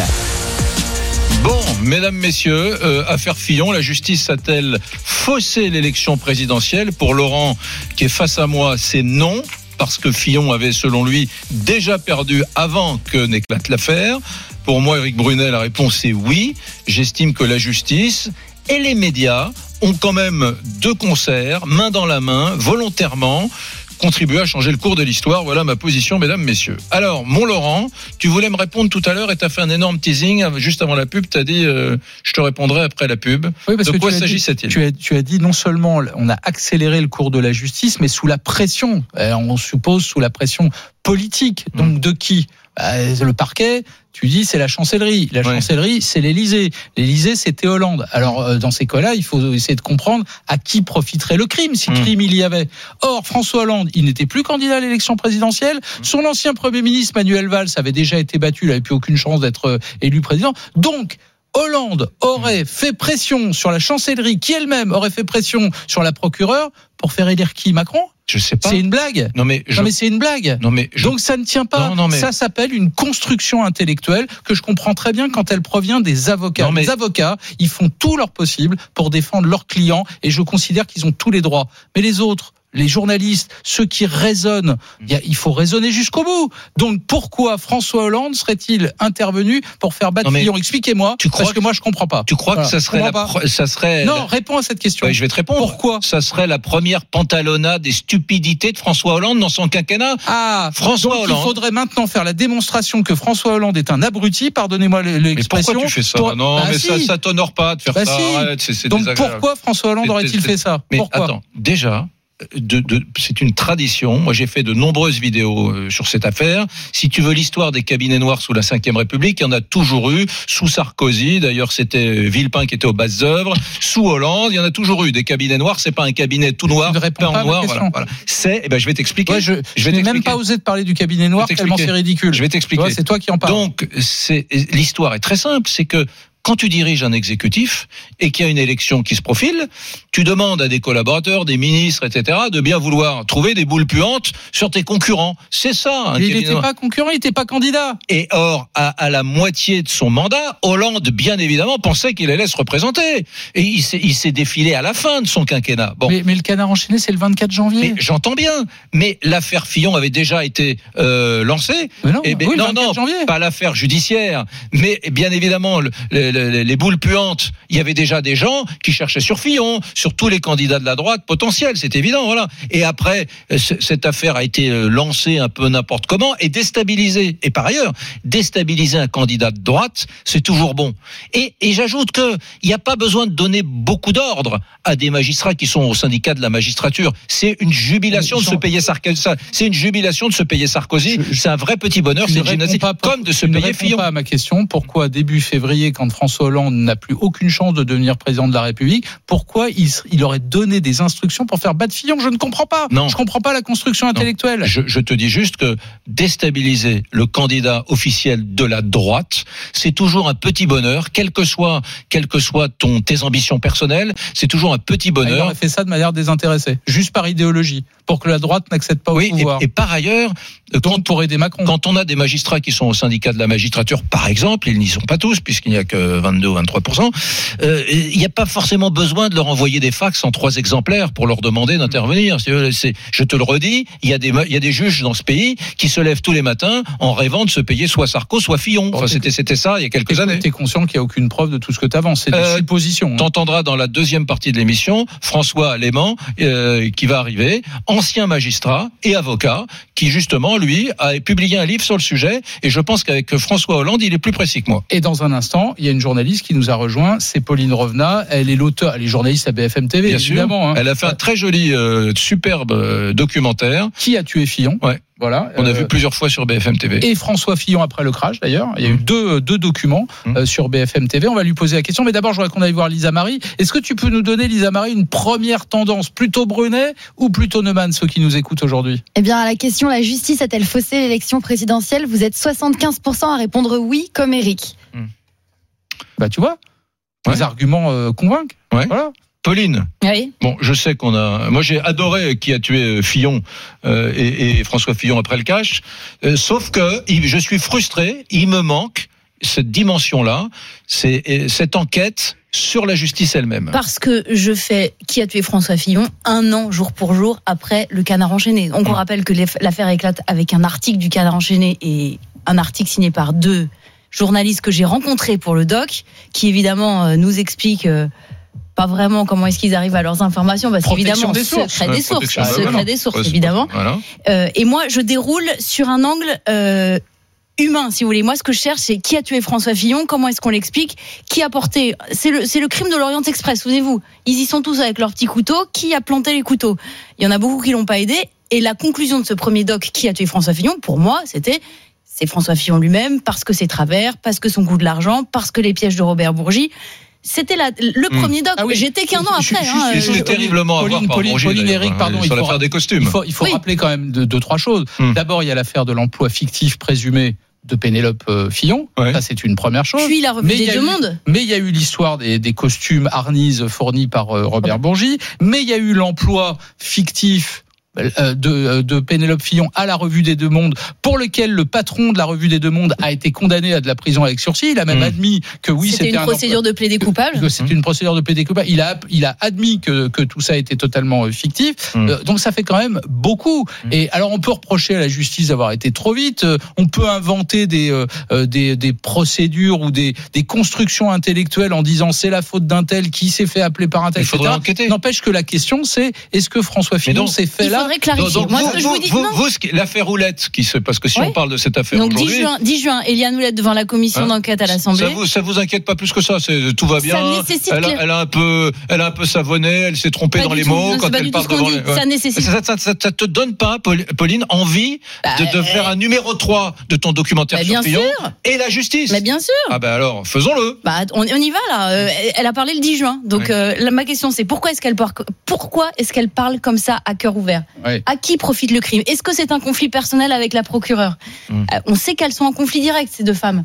Speaker 4: Bon, mesdames, messieurs, euh, affaire Fillon, la justice a-t-elle faussé l'élection présidentielle? Pour Laurent, qui est face à moi, c'est non, parce que Fillon avait, selon lui, déjà perdu avant que n'éclate l'affaire. Pour moi, Éric Brunet, la réponse est oui. J'estime que la justice et les médias ont quand même de concert, main dans la main, volontairement, contribué à changer le cours de l'histoire. Voilà ma position, mesdames, messieurs. Alors, mon Laurent, tu voulais me répondre tout à l'heure et tu as fait un énorme teasing juste avant la pub. Tu as dit, euh, je te répondrai après la pub.
Speaker 3: Oui, parce
Speaker 4: de
Speaker 3: que
Speaker 4: quoi s'agissait-il?
Speaker 3: tu as, tu as dit non seulement on a accéléré le cours de la justice, mais sous la pression, euh, on suppose sous la pression politique.
Speaker 4: Hmm.
Speaker 3: Donc de qui? Le parquet, tu dis c'est la chancellerie. La
Speaker 4: Ouais.
Speaker 3: chancellerie, c'est l'Élysée. L'Élysée, c'était Hollande. Alors euh, dans ces cas-là, il faut essayer de comprendre à qui profiterait le crime, si
Speaker 4: Mm.
Speaker 3: crime il y avait. Or, François Hollande, il n'était plus candidat à l'élection présidentielle.
Speaker 4: Hmm.
Speaker 3: Son ancien Premier ministre, Manuel Valls, avait déjà été battu, il n'avait plus aucune chance d'être euh, élu président. Donc, Hollande aurait
Speaker 4: Hmm.
Speaker 3: fait pression sur la chancellerie, qui elle-même aurait fait pression sur la procureure pour faire élire qui? Macron?
Speaker 4: Je sais pas.
Speaker 3: C'est une blague.
Speaker 4: Non mais je...
Speaker 3: Non mais c'est une blague.
Speaker 4: non mais je...
Speaker 3: Donc ça ne tient pas.
Speaker 4: Non, non, mais-
Speaker 3: Ça s'appelle une construction intellectuelle que je comprends très bien quand elle provient des avocats.
Speaker 4: Non, mais-
Speaker 3: Les avocats, ils font tout leur possible pour défendre leurs clients et je considère qu'ils ont tous les droits. Mais les autres, les journalistes, ceux qui raisonnent, il faut raisonner jusqu'au bout. Donc pourquoi François Hollande serait-il intervenu pour faire battre
Speaker 4: mais
Speaker 3: Fillon? Expliquez-moi,
Speaker 4: tu crois
Speaker 3: parce que,
Speaker 4: que-
Speaker 3: moi je comprends pas.
Speaker 4: tu crois
Speaker 3: Voilà,
Speaker 4: que ça serait la ça serait
Speaker 3: Non,
Speaker 4: la-
Speaker 3: réponds à cette question.
Speaker 4: Ouais, je vais te répondre.
Speaker 3: Pourquoi?
Speaker 4: Ça serait la première pantalonnade des stupidités de François Hollande dans son quinquennat.
Speaker 3: Ah,
Speaker 4: François
Speaker 3: donc
Speaker 4: Hollande.
Speaker 3: il faudrait maintenant faire la démonstration que François Hollande est un abruti, pardonnez-moi
Speaker 4: Mais
Speaker 3: l'expression.
Speaker 4: pourquoi tu fais ça? Non,
Speaker 3: Bah
Speaker 4: mais ça,
Speaker 3: si.
Speaker 4: ça t'honore pas de faire
Speaker 3: Bah
Speaker 4: ça.
Speaker 3: si.
Speaker 4: Arrête,
Speaker 3: Donc
Speaker 4: désagréable.
Speaker 3: pourquoi François Hollande aurait-il fait ça?
Speaker 4: Mais
Speaker 3: Pourquoi?
Speaker 4: attends, déjà, de, de, c'est une tradition. Moi, j'ai fait de nombreuses vidéos euh, sur cette affaire. Si tu veux l'histoire des cabinets noirs sous la Ve République, il y en a toujours eu. Sous Sarkozy, d'ailleurs, c'était Villepin qui était aux bases œuvres. Sous Hollande, il y en a toujours eu des cabinets noirs. C'est pas un cabinet tout noir, peint en noir. Voilà, voilà. C'est, eh ben, je vais t'expliquer.
Speaker 3: Ouais, je,
Speaker 4: je
Speaker 3: je
Speaker 4: vais
Speaker 3: n'ai même pas osé te parler du cabinet noir tellement c'est ridicule.
Speaker 4: Je vais t'expliquer.
Speaker 3: C'est toi qui en parles.
Speaker 4: Donc, c'est l'histoire est très simple, c'est que quand tu diriges un exécutif et qu'il y a une élection qui se profile, tu demandes à des collaborateurs, des ministres, etc., de bien vouloir trouver des boules puantes sur tes concurrents. C'est ça. un
Speaker 3: Mais il n'était pas concurrent, il n'était pas candidat.
Speaker 4: Et or, à, à la moitié de son mandat, Hollande, bien évidemment, pensait qu'il allait se représenter. Et il s'est, il s'est défilé à la fin de son quinquennat. Bon.
Speaker 3: Mais, mais le canard enchaîné, c'est le 24 janvier.
Speaker 4: J'entends bien, mais l'affaire Fillon avait déjà été euh, lancée.
Speaker 3: Mais non,
Speaker 4: Eh ben,
Speaker 3: oui, le
Speaker 4: non,
Speaker 3: 24
Speaker 4: non,
Speaker 3: janvier.
Speaker 4: pas l'affaire judiciaire, mais bien évidemment le- le- le- les boules puantes. Il y avait déjà des gens qui cherchaient sur Fillon, sur tous les candidats de la droite potentiels, c'est évident, voilà. Et après, euh, ce- cette affaire a été euh, lancée un peu n'importe comment et déstabilisée. Et par ailleurs, déstabiliser un candidat de droite, c'est toujours bon. Et, et j'ajoute que il n'y a pas besoin de donner beaucoup d'ordre à des magistrats qui sont au syndicat de la magistrature. C'est une jubilation de se payer Sarkozy. C'est une jubilation de se payer Sarkozy. C'est un vrai petit bonheur. C'est
Speaker 3: ne
Speaker 4: une gymnastique
Speaker 3: pas-
Speaker 4: comme de se payer Fillon.
Speaker 3: pas à ma question. Pourquoi début février, quand François Hollande n'a plus aucune chance de devenir président de la République, pourquoi il, il aurait donné des instructions pour faire battre Fillon? Je ne comprends pas.
Speaker 4: Non.
Speaker 3: Je comprends pas la construction intellectuelle.
Speaker 4: Je, je te dis juste que déstabiliser le candidat officiel de la droite, c'est toujours un petit bonheur, quel que soit, quel que soit ton tes ambitions personnelles, c'est toujours un petit
Speaker 3: Il
Speaker 4: bonheur.
Speaker 3: aurait fait ça de manière désintéressée, juste par idéologie, pour que la droite n'accède pas au
Speaker 4: Oui,
Speaker 3: pouvoir.
Speaker 4: et, et par ailleurs, quand
Speaker 3: pour aider Macron.
Speaker 4: Quand on a des magistrats qui sont au syndicat de la magistrature, par exemple, ils n'y sont pas tous, puisqu'il n'y a que 22 ou 23 euh, il n'y a pas forcément besoin de leur envoyer des fax en trois exemplaires pour leur demander d'intervenir. Je te le redis, il y, a des, ma- il y a des juges dans ce pays qui se lèvent tous les matins en rêvant de se payer soit Sarko, soit Fillon. Enfin, c'était ça il y a quelques années.
Speaker 3: Tu es conscient qu'il n'y a aucune preuve de tout ce que tu avances. C'est des
Speaker 4: Euh,
Speaker 3: suppositions. hein.
Speaker 4: T'entendras dans la deuxième partie de l'émission François Léman euh, qui va arriver, ancien magistrat et avocat, qui justement lui lui, a publié un livre sur le sujet. Et je pense qu'avec François Hollande, il est plus précis que moi.
Speaker 3: Et dans un instant, il y a une journaliste qui nous a rejoint, c'est Pauline Rovna. Elle est l'auteur, elle est journaliste à BFM TV,
Speaker 4: Bien sûr.
Speaker 3: évidemment. hein.
Speaker 4: Elle a fait un très joli, euh, superbe euh, documentaire.
Speaker 3: Qui a tué Fillon?
Speaker 4: Ouais.
Speaker 3: Voilà.
Speaker 4: On a
Speaker 3: Euh,
Speaker 4: vu plusieurs fois sur BFM TV.
Speaker 3: et François Fillon après le crash d'ailleurs. Il y a eu
Speaker 4: Mmh.
Speaker 3: deux, deux documents
Speaker 4: Mmh.
Speaker 3: euh, sur BFM TV. On va lui poser la question. Mais d'abord, je voudrais qu'on aille voir Lisa Marie. Est-ce que tu peux nous donner, Lisa Marie, une première tendance? Plutôt Brunet ou plutôt Neumann, ceux qui nous écoutent aujourd'hui?
Speaker 7: Eh bien, à la question la justice a-t-elle faussé l'élection présidentielle? Vous êtes 75% à répondre oui, comme Eric.
Speaker 3: Bah, tu vois,
Speaker 4: Ouais.
Speaker 3: les arguments euh, convainquent.
Speaker 4: Ouais.
Speaker 3: Voilà.
Speaker 4: Pauline,
Speaker 7: Oui.
Speaker 4: bon, je sais qu'on a. Moi, j'ai adoré qui a tué euh, Fillon euh, et, et François Fillon après le cash. Euh, sauf que je suis frustré. Il me manque cette dimension-là, c'est cette enquête sur la justice elle-même.
Speaker 9: Parce que je fais qui a tué François Fillon un an jour pour jour après le canard enchaîné. On
Speaker 4: Mm.
Speaker 9: rappelle que l'affaire éclate avec un article du canard enchaîné et un article signé par deux journalistes que j'ai rencontrés pour le doc, qui évidemment nous expliquent pas vraiment comment est-ce qu'ils arrivent à leurs informations, parce qu'évidemment,
Speaker 3: des sources.
Speaker 9: secret des sources, secret des sources, évidemment.
Speaker 4: Voilà.
Speaker 9: Euh, et moi, je déroule sur un angle euh, humain, si vous voulez. Moi, ce que je cherche, c'est qui a tué François Fillon, comment est-ce qu'on l'explique, qui a porté. C'est le, c'est le crime de l'Orient Express, souvenez-vous. Ils y sont tous avec leurs petits couteaux. Qui a planté les couteaux? Il y en a beaucoup qui l'ont pas aidé. Et la conclusion de ce premier doc, qui a tué François Fillon, pour moi, c'était c'est François Fillon lui-même, parce que c'est travers, parce que son coût de l'argent, parce que les pièges de Robert Bourgi. C'était la- le
Speaker 4: Hmm.
Speaker 9: premier doc.
Speaker 3: Ah oui.
Speaker 9: J'étais qu'un an
Speaker 3: Je- je-
Speaker 9: après.
Speaker 3: je-
Speaker 9: hein, euh,
Speaker 4: terriblement à
Speaker 3: Pauline,
Speaker 4: par
Speaker 3: Pauline, Eric, pardon, il
Speaker 4: sur
Speaker 3: faut
Speaker 4: l'affaire des costumes.
Speaker 3: Il faut, il faut
Speaker 9: Oui.
Speaker 3: rappeler quand même deux, deux, trois choses.
Speaker 4: Hmm.
Speaker 3: D'abord, il y a l'affaire de l'emploi fictif présumé de Pénélope euh, Fillon.
Speaker 4: Ouais.
Speaker 3: Ça, c'est une première chose.
Speaker 9: Puis la revue
Speaker 3: Mais il
Speaker 9: des
Speaker 3: y a
Speaker 9: deux
Speaker 3: eu-
Speaker 9: mondes.
Speaker 3: Mais il y a eu l'histoire des, des costumes harnises fournis par euh, Robert Bourgi. Mais il y a eu l'emploi fictif euh, de, euh, de Pénélope Fillon à la revue des Deux Mondes, pour lequel le patron de la revue des Deux Mondes a été condamné à de la prison avec sursis. Il a même
Speaker 4: Hmm.
Speaker 3: admis que oui,
Speaker 9: C'était une
Speaker 3: un
Speaker 9: procédure de plaider coupable.
Speaker 3: que c'est une procédure de plaider coupable. Il a, il a admis que, que tout ça était totalement euh, fictif.
Speaker 4: Mm.
Speaker 3: Euh, donc ça fait quand même beaucoup. Et alors on peut reprocher à la justice d'avoir été trop vite. Euh, On peut inventer des, euh, euh, des, des procédures ou des, des constructions intellectuelles en disant c'est la faute d'un tel qui s'est fait appeler par un tel.
Speaker 4: Il faudrait
Speaker 3: etc.
Speaker 4: enquêter.
Speaker 3: N'empêche que la question c'est est-ce que François Fillon s'est fait là
Speaker 9: faudrait clarifier.
Speaker 4: Donc,
Speaker 9: Moi,
Speaker 4: vous,
Speaker 9: ce que je vous dis,
Speaker 4: vous-
Speaker 9: non.
Speaker 4: vous, l'affaire qui se, parce que si on parle de cette affaire
Speaker 9: Donc 10
Speaker 4: aujourd'hui,
Speaker 9: juin, 10 juin, Eliane Houlette devant la commission
Speaker 4: Hein
Speaker 9: d'enquête à
Speaker 4: ça
Speaker 9: l'Assemblée.
Speaker 4: vous, ça vous inquiète pas plus que ça. C'est tout va bien.
Speaker 9: nécessite
Speaker 4: Elle a,
Speaker 9: clair-
Speaker 4: elle a un peu, elle a un peu savonné. Elle s'est trompée
Speaker 9: Pas
Speaker 4: dans les
Speaker 9: tout.
Speaker 4: mots
Speaker 9: Non,
Speaker 4: quand elle parle devant.
Speaker 9: Ça nécessite-
Speaker 4: Ça, ça, ça- ça te donne pas, Paul- Pauline, envie de, de
Speaker 9: euh,
Speaker 4: faire un numéro 3 de ton documentaire
Speaker 9: bah,
Speaker 4: sur
Speaker 9: bien
Speaker 4: Fillon
Speaker 9: sûr.
Speaker 4: et la justice.
Speaker 9: Mais bien sûr.
Speaker 4: Ah ben alors, faisons-le.
Speaker 9: Bah, on, on y va là. Euh, elle a parlé le 10 juin. Donc euh, ma question c'est pourquoi est-ce qu'elle pourquoi est-ce qu'elle parle comme ça à cœur ouvert?
Speaker 3: Ouais.
Speaker 9: À qui profite le crime? Est-ce que c'est un conflit personnel avec la procureure?
Speaker 4: Mm.
Speaker 9: Euh, On sait qu'elles sont en conflit direct ces deux femmes.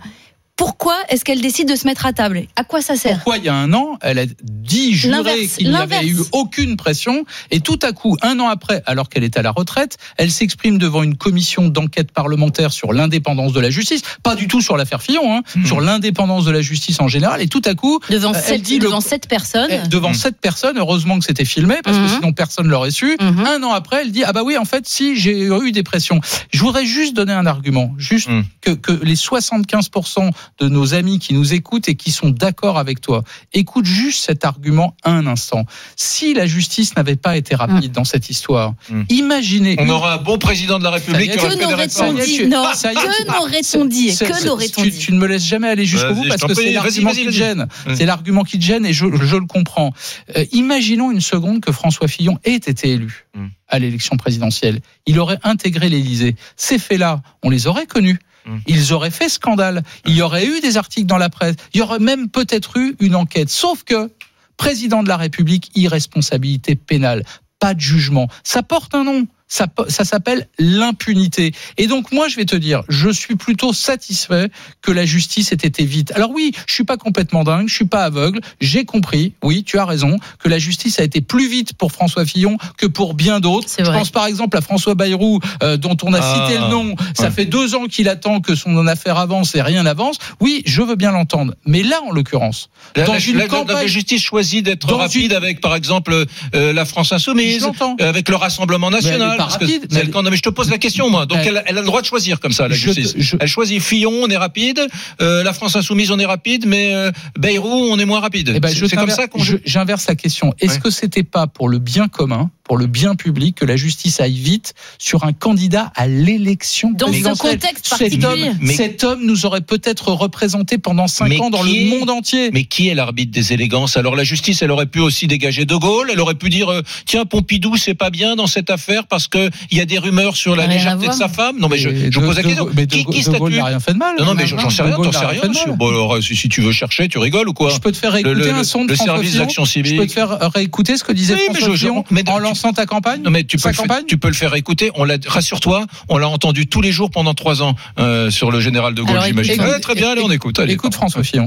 Speaker 9: Pourquoi est-ce qu'elle décide de se mettre à table? À quoi ça sert?
Speaker 3: Pourquoi il y a un an, elle a dit, juré
Speaker 9: L'inverse,
Speaker 3: qu'il n'y avait eu aucune pression, et tout à coup, un an après, alors qu'elle est à la retraite, elle s'exprime devant une commission d'enquête parlementaire sur l'indépendance de la justice, pas du tout sur l'affaire Fillon, hein,
Speaker 4: Mhm.
Speaker 3: sur l'indépendance de la justice en général, et tout à coup,
Speaker 9: devant
Speaker 3: elle
Speaker 9: sept,
Speaker 3: dit le-
Speaker 9: devant sept personnes
Speaker 3: eh, devant
Speaker 4: Mhm.
Speaker 3: sept personnes, heureusement que c'était filmé, parce que
Speaker 9: Mhm.
Speaker 3: sinon personne l'aurait su. Un an après, elle dit ah bah oui, en fait, si j'ai eu des pressions. Je voudrais juste donner un argument, juste que, que les 75% de nos amis qui nous écoutent et qui sont d'accord avec toi, écoute juste cet argument un instant. Si la justice n'avait pas été rapide dans cette histoire,
Speaker 4: Mhm.
Speaker 3: imaginez.
Speaker 4: On
Speaker 3: une-
Speaker 4: aura un bon président de la République
Speaker 9: Que n'aurait-on dit Non,
Speaker 3: ça y est,
Speaker 9: que n'aurait-on dit Que n'aurait-on
Speaker 3: tu,
Speaker 9: dit
Speaker 3: tu ne me laisses jamais aller jusqu'au bout parce que c'est l'argument qui te gêne.
Speaker 4: Vas-y.
Speaker 3: C'est l'argument qui te gêne et je, je le comprends. Euh, imaginons une seconde que François Fillon ait été élu
Speaker 4: Mm.
Speaker 3: à l'élection présidentielle. Il aurait intégré l'Élysée. Ces faits-là, on les aurait connus.
Speaker 4: Mm.
Speaker 3: Ils auraient fait scandale. Il y aurait eu des articles dans la presse. Il y aurait même peut-être eu une enquête. Sauf que, président de la République, irresponsabilité pénale. Pas de jugement. Ça porte un nom. Ça, ça s'appelle l'impunité. Et donc moi, je vais te dire, je suis plutôt satisfait que la justice ait été vite. Alors oui, je suis pas complètement dingue, je suis pas aveugle. J'ai compris, oui, tu as raison, que la justice a été plus vite pour François Fillon que pour bien d'autres.
Speaker 9: C'est
Speaker 3: Je pense par exemple à François Bayrou, euh, dont on a
Speaker 4: Ah,
Speaker 3: cité le nom. Ça
Speaker 4: ouais.
Speaker 3: fait deux ans qu'il attend que son affaire avance et rien n'avance. Oui, je veux bien l'entendre. Mais là, en l'occurrence,
Speaker 4: La,
Speaker 3: dans
Speaker 4: la-
Speaker 3: une
Speaker 4: la- la-
Speaker 3: campagne-
Speaker 4: la justice choisit d'être rapide
Speaker 3: une-
Speaker 4: avec, par exemple, euh, la France Insoumise,
Speaker 3: l'entends.
Speaker 4: avec le Rassemblement National. Parce que
Speaker 3: rapide,
Speaker 4: c'est
Speaker 3: mais-
Speaker 4: le camp- non, mais je te pose la question, moi. Donc, elle, elle a le droit de choisir comme ça, la
Speaker 3: Je-
Speaker 4: justice.
Speaker 3: je-
Speaker 4: Elle choisit Fillon, on est rapide. euh, la France insoumise, on est rapide, mais euh, Bayrou, on est moins rapide.
Speaker 3: Eh ben,
Speaker 4: C'est- comme ça qu'on.
Speaker 3: J'inverse la question. Est-ce
Speaker 4: Ouais.
Speaker 3: que c'était pas pour le bien commun, pour le bien public, que la justice aille vite sur un candidat à l'élection
Speaker 9: Dans ce
Speaker 3: présidentielle?
Speaker 9: contexte
Speaker 3: cet
Speaker 9: particulier.
Speaker 3: homme,
Speaker 4: Mais-
Speaker 3: cet homme nous aurait peut-être représenté pendant cinq
Speaker 4: Mais
Speaker 3: ans dans le
Speaker 4: est-
Speaker 3: monde entier.
Speaker 4: Mais qui est l'arbitre des élégances? Alors la justice, elle aurait pu aussi dégager De Gaulle. Elle aurait pu dire euh, tiens Pompidou, c'est pas bien dans cette affaire parce que il y a des rumeurs sur la légèreté de sa femme. Non mais je, je
Speaker 3: de-
Speaker 4: pose la question.
Speaker 3: mais de-
Speaker 4: qui, qui
Speaker 3: de Gaulle n'a rien fait de mal.
Speaker 4: Non, non, mais j'en sais rien, t'en sais rien. sur-. Bon, alors, si, si tu veux chercher, tu rigoles ou quoi
Speaker 3: Je peux te faire
Speaker 4: Le-
Speaker 3: réécouter
Speaker 4: le-
Speaker 3: un son de
Speaker 4: le service d'action civique.
Speaker 3: Je peux te faire réécouter ce que disait
Speaker 4: Oui,
Speaker 3: François Fillon
Speaker 4: mais
Speaker 3: en lançant ta campagne.
Speaker 4: Non mais tu peux,
Speaker 3: Sa
Speaker 4: le faire,
Speaker 3: campagne
Speaker 4: tu peux le faire écouter. On l'a, rassure-toi, on l'a entendu tous les jours pendant trois ans euh, sur le général de Gaulle, j'imagine. Ouais, très bien, allez, on écoute. Allez,
Speaker 3: Écoute François Fillon.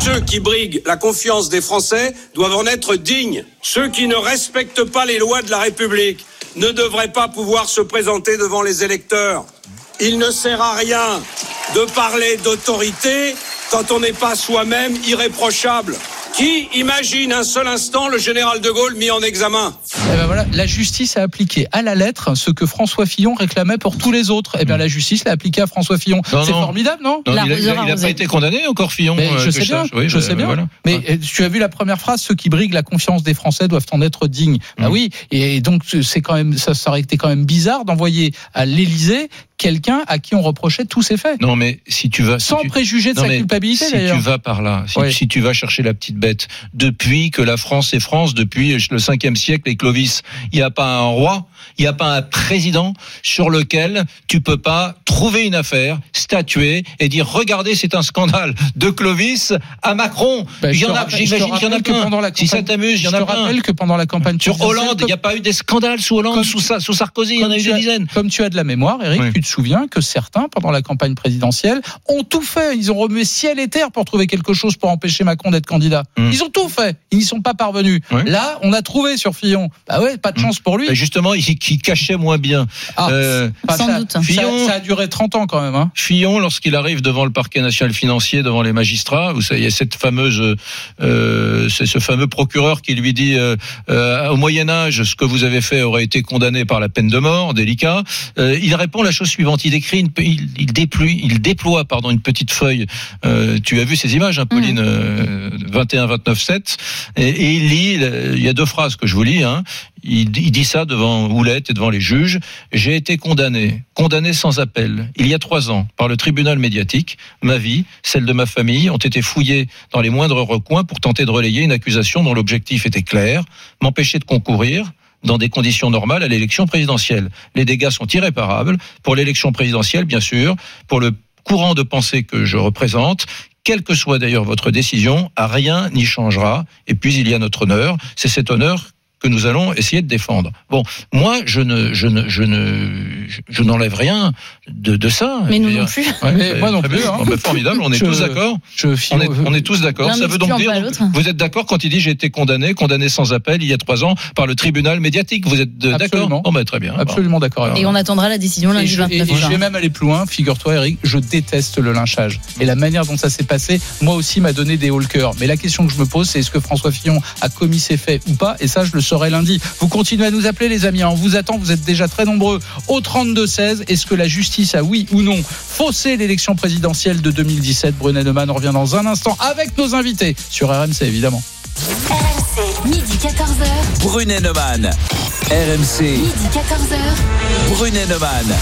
Speaker 10: Ceux qui briguent la confiance des Français doivent en être dignes. Ceux qui ne respectent pas les lois de la République ne devraient pas pouvoir se présenter devant les électeurs. Il ne sert à rien de parler d'autorité quand on n'est pas soi-même irréprochable. Qui imagine un seul instant le général de Gaulle mis en examen
Speaker 3: Eh ben voilà, la justice a appliqué à la lettre ce que François Fillon réclamait pour tous les autres. Eh bien, la justice l'a appliqué à François Fillon. C'est formidable, non
Speaker 4: Non, il a- il a,
Speaker 9: L'arroseur
Speaker 4: il a
Speaker 9: arrosé.
Speaker 4: pas été condamné encore, Fillon.
Speaker 3: Mais
Speaker 4: euh,
Speaker 3: je
Speaker 4: que
Speaker 3: sais bien.
Speaker 4: Oui,
Speaker 3: je
Speaker 4: bah,
Speaker 3: sais bien.
Speaker 4: voilà.
Speaker 3: Mais euh, tu as vu la première phrase, ceux qui briguent la confiance des Français doivent en être dignes. Ah
Speaker 4: Mm.
Speaker 3: oui, et donc c'est quand même ça, ça aurait été quand même bizarre d'envoyer à l'Élysée quelqu'un à qui on reprochait tous ces faits,
Speaker 4: Non, mais si tu vas. si
Speaker 3: sans
Speaker 4: tu-
Speaker 3: préjuger de
Speaker 4: Non,
Speaker 3: sa
Speaker 4: mais
Speaker 3: culpabilité
Speaker 4: si
Speaker 3: d'ailleurs.
Speaker 4: tu vas par là, si,
Speaker 3: Oui.
Speaker 4: si tu vas chercher la petite depuis que la France est France, depuis le 5e siècle et Clovis, il n'y a pas un roi, il n'y a pas un président sur lequel tu peux pas trouver une affaire, statuer et dire regardez c'est un scandale de Clovis à Macron.
Speaker 3: Ben,
Speaker 4: il
Speaker 3: je
Speaker 4: y en a,
Speaker 3: je
Speaker 4: j'imagine qu'il y en a plein.
Speaker 3: pendant la
Speaker 4: Si ça
Speaker 3: campagne-
Speaker 4: t'amuse, il y en
Speaker 3: Je
Speaker 4: a
Speaker 3: te
Speaker 4: plein.
Speaker 3: rappelle que pendant la campagne
Speaker 4: Sur Hollande, il n'y a pas eu des scandales sous Hollande,
Speaker 3: Comme-
Speaker 4: sous, Sa- sous Sarkozy, il y en a eu des
Speaker 3: as-
Speaker 4: dizaines.
Speaker 3: Comme tu as de la mémoire, Eric,
Speaker 4: Oui.
Speaker 3: tu te souviens que certains, pendant la campagne présidentielle, ont tout fait. Ils ont remué ciel et terre pour trouver quelque chose pour empêcher Macron d'être candidat.
Speaker 4: Mm.
Speaker 3: Ils ont tout fait. Ils n'y sont pas parvenus.
Speaker 4: Oui.
Speaker 3: Là, on a trouvé sur Fillon. Bah ouais, pas de
Speaker 4: Mm.
Speaker 3: chance pour lui.
Speaker 4: Et justement, il cachait moins bien.
Speaker 3: Ah,
Speaker 4: Euh,
Speaker 9: Sans
Speaker 3: ça,
Speaker 9: doute.
Speaker 3: ça-
Speaker 4: Fillon-
Speaker 3: ça a duré 30 ans quand même. Hein.
Speaker 4: Fillon, lorsqu'il arrive devant le parquet national financier, devant les magistrats, vous savez, il y a cette fameuse, euh, c'est ce fameux procureur qui lui dit, euh, euh, au Moyen Âge, ce que vous avez fait aurait été condamné par la peine de mort, délicat. Euh, il répond la chose suivante. Il écrit, une, il, il déploie, il déploie, pardon, une petite feuille. Euh, tu as vu ces images, hein, Pauline, euh, 21, 29, 7, et, et il lit. Il y a deux phrases que je vous lis. Hein. Il, dit- ça devant Houlette et devant les juges. J'ai été condamné, condamné sans appel, il y a trois ans, par le tribunal médiatique. Ma vie, celle de ma famille, ont été fouillées dans les moindres recoins pour tenter de relayer une accusation dont l'objectif était clair, m'empêcher de concourir dans des conditions normales à l'élection présidentielle. Les dégâts sont irréparables pour l'élection présidentielle, bien sûr, pour le courant de pensée que je représente. Quelle que soit d'ailleurs votre décision, rien n'y changera. Et puis il y a notre honneur. C'est cet honneur que nous allons essayer de défendre. Bon, moi, je ne, je ne, je ne, je, je n'enlève rien de, de ça.
Speaker 9: Mais nous
Speaker 4: Je
Speaker 9: non plus.
Speaker 4: ouais,
Speaker 3: Mais moi non plus, hein.
Speaker 4: Bon, ben, formidable, on est
Speaker 3: Je-
Speaker 4: tous d'accord.
Speaker 3: Je,
Speaker 4: On
Speaker 3: Fillon,
Speaker 4: est, on est tous d'accord. Ça veut donc dire, vous êtes d'accord quand il dit j'ai été condamné, condamné sans appel il y a trois ans par le tribunal médiatique. Vous êtes d'accord
Speaker 3: Absolument.
Speaker 4: Bon, ben, très bien.
Speaker 3: absolument d'accord.
Speaker 9: Et on attendra la décision
Speaker 3: Et
Speaker 9: lundi
Speaker 3: je,
Speaker 9: 29
Speaker 3: et- et je vais même aller plus loin, figure-toi Eric, je déteste le lynchage. Et la manière dont ça s'est passé, moi aussi m'a donné des hauts le cœur. Mais la question que je me pose, c'est est-ce que François Fillon a commis ces faits ou pas? Et ça, je le saurai lundi. Vous continuez à nous appeler les amis, hein. on vous attend, vous êtes déjà très nombreux au 32-16. Est-ce que la justice a oui ou non faussé l'élection présidentielle de 2017 Brunet Neumann revient dans un instant avec nos invités sur RMC évidemment.
Speaker 2: RMC, midi 14h.
Speaker 1: Brunet Neumann. RMC.
Speaker 2: Midi 14h.
Speaker 1: Brunet Neumann.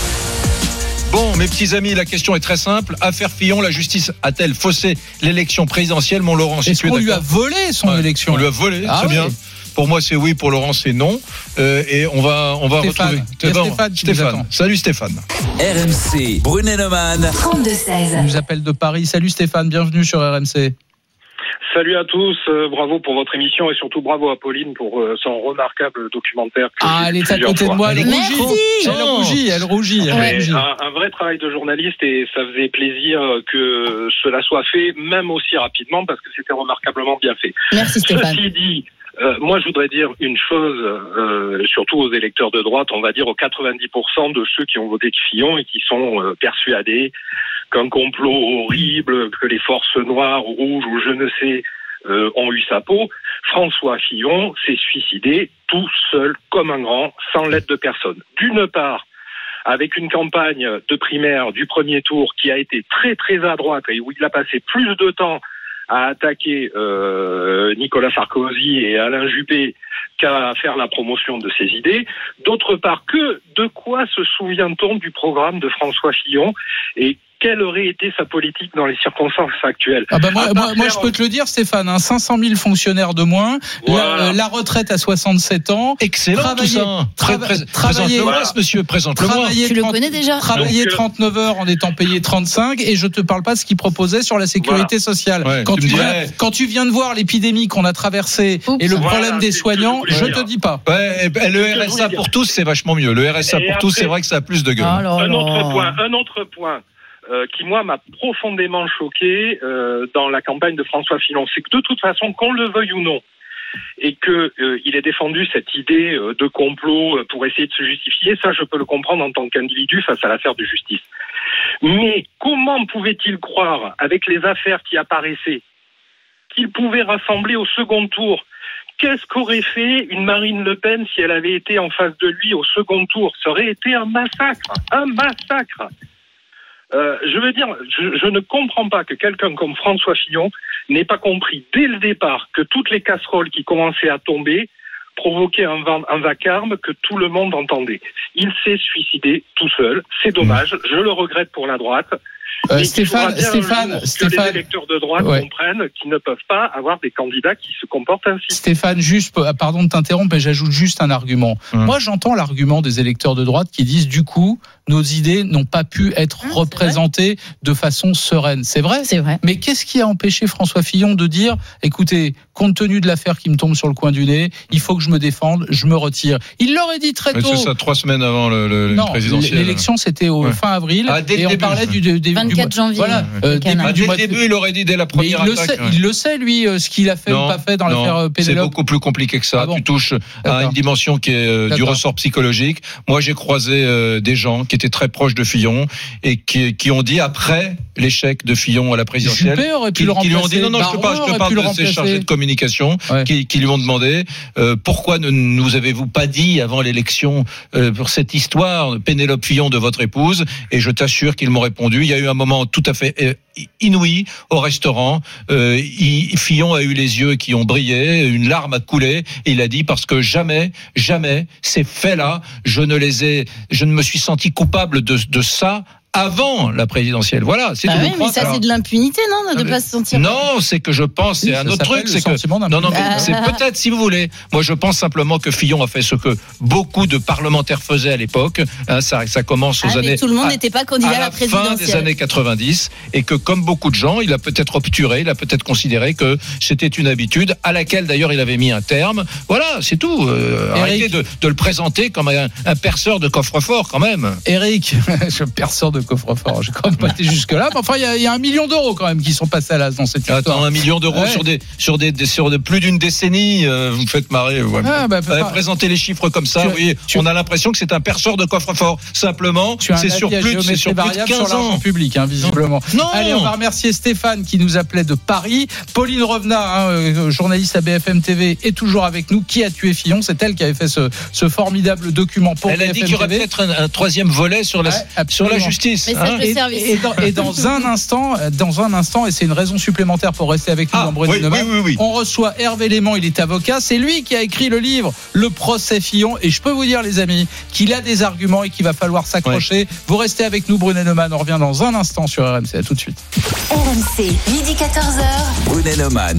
Speaker 4: Bon, mes petits amis, la question est très simple. Affaire Fillon, la justice a-t-elle faussé l'élection présidentielle, mon Laurent si
Speaker 3: Est-ce qu'on lui a
Speaker 4: d'accord
Speaker 3: volé son
Speaker 4: Ouais,
Speaker 3: élection?
Speaker 4: On lui a volé,
Speaker 3: Ah
Speaker 4: c'est
Speaker 3: oui.
Speaker 4: bien. Pour moi, c'est oui. Pour Laurent, c'est non. Euh, et on va, on va
Speaker 3: Stéphane.
Speaker 4: retrouver.
Speaker 3: Stéphane attend.
Speaker 4: Salut Stéphane.
Speaker 1: RMC. Brunet Neumann.
Speaker 2: 32-16.
Speaker 3: Il nous appelle de Paris. Salut Stéphane, bienvenue sur RMC.
Speaker 11: Salut à tous, euh, bravo pour votre émission et surtout bravo à Pauline pour euh, son remarquable documentaire. Que
Speaker 3: Ah, elle est à côté de moi, elle
Speaker 9: Merci.
Speaker 3: rougit. Elle
Speaker 4: Non.
Speaker 3: rougit, elle rougit. elle
Speaker 11: Mais
Speaker 3: rougit.
Speaker 11: un, un vrai travail de journaliste et ça faisait plaisir que cela soit fait, même aussi rapidement, parce que c'était remarquablement bien fait.
Speaker 9: Merci Stéphane.
Speaker 11: Ceci dit, euh, moi je voudrais dire une chose, euh, surtout aux électeurs de droite, on va dire aux 90% de ceux qui ont voté Fillon et qui sont euh, persuadés qu'un complot horrible, que les forces noires, rouges ou je ne sais ont eu sa peau. François Fillon s'est suicidé tout seul, comme un grand, sans l'aide de personne. D'une part, avec une campagne de primaire du premier tour qui a été très très à droite et où il a passé plus de temps à attaquer euh, Nicolas Sarkozy et Alain Juppé qu'à faire la promotion de ses idées. D'autre part, que de quoi se souvient-on du programme de François Fillon et quelle aurait été sa politique dans les circonstances actuelles
Speaker 3: Ah bah moi,
Speaker 11: À part
Speaker 3: moi, moi,
Speaker 11: faire-
Speaker 3: je peux te le dire, Stéphane, hein, 500 000 fonctionnaires de moins, la,
Speaker 11: Voilà.
Speaker 3: euh, la retraite à 67 ans.
Speaker 4: Excellent tout
Speaker 3: Travailler-
Speaker 4: ça.
Speaker 11: Voilà.
Speaker 4: ce monsieur.
Speaker 3: Travailler
Speaker 9: Tu le
Speaker 3: 30
Speaker 9: connais déjà
Speaker 3: Travailler
Speaker 11: Donc, euh,
Speaker 3: 39 heures en étant payé 35 et je te parle pas de ce qu'il proposait sur la sécurité sociale.
Speaker 4: Ouais,
Speaker 3: quand,
Speaker 4: tu
Speaker 3: viens,
Speaker 4: dirais-
Speaker 3: quand tu viens de voir l'épidémie qu'on a traversée
Speaker 9: Oups.
Speaker 3: et le
Speaker 11: Voilà,
Speaker 3: problème des soignants, je te dis pas.
Speaker 4: Ouais, le RSA pour tous, c'est vachement mieux. Le RSA
Speaker 11: Et
Speaker 4: pour tous, c'est vrai que ça a plus de gueule.
Speaker 9: Oh là
Speaker 11: Un autre point, un autre point euh, qui moi m'a profondément choqué euh, dans la campagne de François Fillon, c'est que de toute façon, qu'on le veuille ou non, et que euh, il ait défendu cette idée de complot pour essayer de se justifier, ça je peux le comprendre en tant qu'individu face à l'affaire de justice. Mais comment pouvait-il croire, avec les affaires qui apparaissaient, qu'il pouvait rassembler au second tour? Qu'est-ce qu'aurait fait une Marine Le Pen si elle avait été en face de lui au second tour? Ça aurait été un massacre, un massacre. Euh, je veux dire, je, je ne comprends pas que quelqu'un comme François Fillon n'ait pas compris dès le départ que toutes les casseroles qui commençaient à tomber provoquaient un, va- un vacarme que tout le monde entendait. Il s'est suicidé tout seul. C'est dommage. Je le regrette pour la droite.
Speaker 3: Euh, Stéphane, Stéphane,
Speaker 11: que les électeurs de droite
Speaker 3: Ouais.
Speaker 11: comprennent qu'ils ne peuvent pas avoir des candidats qui se comportent ainsi.
Speaker 3: Stéphane, juste, ah, pardon de t'interrompre, mais j'ajoute juste un argument.
Speaker 4: Hum.
Speaker 3: Moi, j'entends l'argument des électeurs de droite qui disent, du coup, nos idées n'ont pas pu être
Speaker 9: Ah, c'est
Speaker 3: représentées de façon sereine. C'est vrai
Speaker 9: C'est vrai.
Speaker 3: Mais qu'est-ce qui a empêché François Fillon de dire, écoutez, compte tenu de l'affaire qui me tombe sur le coin du nez, il faut que je me défende, je me retire. Il l'aurait dit très
Speaker 4: Mais
Speaker 3: tôt.
Speaker 4: C'est ça, trois semaines avant le, le-
Speaker 3: Non,
Speaker 4: présidentiel.
Speaker 3: l'élection c'était au
Speaker 4: Ouais.
Speaker 3: fin avril
Speaker 4: Ah, dès le
Speaker 3: et on
Speaker 4: début.
Speaker 3: parlait du, du, du-
Speaker 9: 24
Speaker 3: du-
Speaker 9: janvier.
Speaker 3: Voilà, euh, début.
Speaker 4: Ah, dès
Speaker 3: de-
Speaker 4: début, il aurait dit dès la
Speaker 3: Mais
Speaker 4: première
Speaker 3: il le, sait,
Speaker 4: ouais.
Speaker 3: il le sait, lui, euh, ce qu'il a fait
Speaker 4: Non,
Speaker 3: ou pas fait dans l'affaire euh,
Speaker 4: C'est
Speaker 3: Pénélope.
Speaker 4: beaucoup plus compliqué que ça.
Speaker 3: Ah bon
Speaker 4: Tu touches à une dimension qui est euh, du ressort psychologique. Moi, j'ai croisé euh, des gens qui étaient très proches de Fillon et qui, qui ont dit après l'échec de Fillon à la présidentielle.
Speaker 3: Juppé aurait pu
Speaker 4: Qui,
Speaker 3: le
Speaker 4: qui lui ont dit non non je te parle, je te de ces
Speaker 3: remplacer.
Speaker 4: chargés de communication
Speaker 3: Ouais.
Speaker 4: qui, qui lui ont demandé euh, pourquoi ne nous avez-vous pas dit avant l'élection euh, pour cette histoire Pénélope Fillon de votre épouse? Et je t'assure qu'ils m'ont répondu il y a eu un moment tout à fait euh, inouï au restaurant euh, il- Fillon a eu les yeux qui ont brillé une larme a coulé et il a dit parce que jamais jamais ces faits-là je ne les ai je ne me suis senti coupable de, ça avant la présidentielle voilà c'est
Speaker 9: Bah oui, mais ça, c'est de l'impunité, non De
Speaker 4: mais-
Speaker 9: pas se sentir.
Speaker 4: non, c'est que je pense, c'est
Speaker 3: Oui,
Speaker 4: un autre truc, c'est que non, non, mais c'est peut-être si vous voulez. Moi, je pense simplement que Fillon a fait ce que beaucoup de parlementaires faisaient à l'époque. Hein, ça, ça commence aux
Speaker 9: Ah, mais
Speaker 4: années.
Speaker 9: tout le monde n'était pas candidat
Speaker 4: à
Speaker 9: à
Speaker 4: la
Speaker 9: la
Speaker 4: fin des
Speaker 9: présidentielle.
Speaker 4: années 90 et que comme beaucoup de gens, il a peut-être obturé, il a peut-être considéré que c'était une habitude à laquelle d'ailleurs il avait mis un terme. Voilà, c'est tout. Euh,
Speaker 3: Eric.
Speaker 4: arrêtez de, de le présenter comme un, un perceur de coffre-fort quand même.
Speaker 3: Eric, je perceur de coffre-fort. J'ai quand même pas été jusque-là. Mais enfin, il y, a- il y a un million d'euros quand même qui sont passés à l'as dans cette histoire.
Speaker 4: Attends, un million d'euros
Speaker 3: Ouais.
Speaker 4: sur des sur des, sur de plus d'une décennie, euh, vous me faites marrer. ouais.
Speaker 3: Ah, bah, pas-
Speaker 4: présenter les chiffres comme ça,
Speaker 3: Tu-
Speaker 4: oui,
Speaker 3: tu-
Speaker 4: on a l'impression que c'est un perceur de coffre-fort. Simplement, c'est sur plus, de- sur plus de
Speaker 3: variable
Speaker 4: 15
Speaker 3: sur l'argent
Speaker 4: ans.
Speaker 3: public, hein, visiblement.
Speaker 4: Non.
Speaker 3: Allez, on va remercier Stéphane qui nous appelait de Paris. Pauline Revenat, hein, euh, journaliste à BFM TV, est toujours avec nous. Qui a tué Fillon? C'est elle qui avait fait ce, ce formidable document pour
Speaker 4: Elle a dit
Speaker 3: BFM
Speaker 4: qu'il y aurait peut-être un, un troisième volet sur la,
Speaker 3: Ouais,
Speaker 4: sur la justice. Hein.
Speaker 3: Et,
Speaker 9: service.
Speaker 3: et dans, et dans un instant, dans un instant, et c'est une raison supplémentaire pour rester avec nous
Speaker 4: Ah, oui,
Speaker 3: Neumann,
Speaker 4: oui, oui, oui.
Speaker 3: on reçoit Hervé Léman, il est avocat, c'est lui qui a écrit le livre Le procès Fillon, et je peux vous dire les amis qu'il a des arguments et qu'il va falloir s'accrocher. Vous restez avec nous Bruno Neumann, on revient dans un instant sur RMC, à tout de suite.
Speaker 2: RMC, midi 14h.
Speaker 1: Brunet Neumann.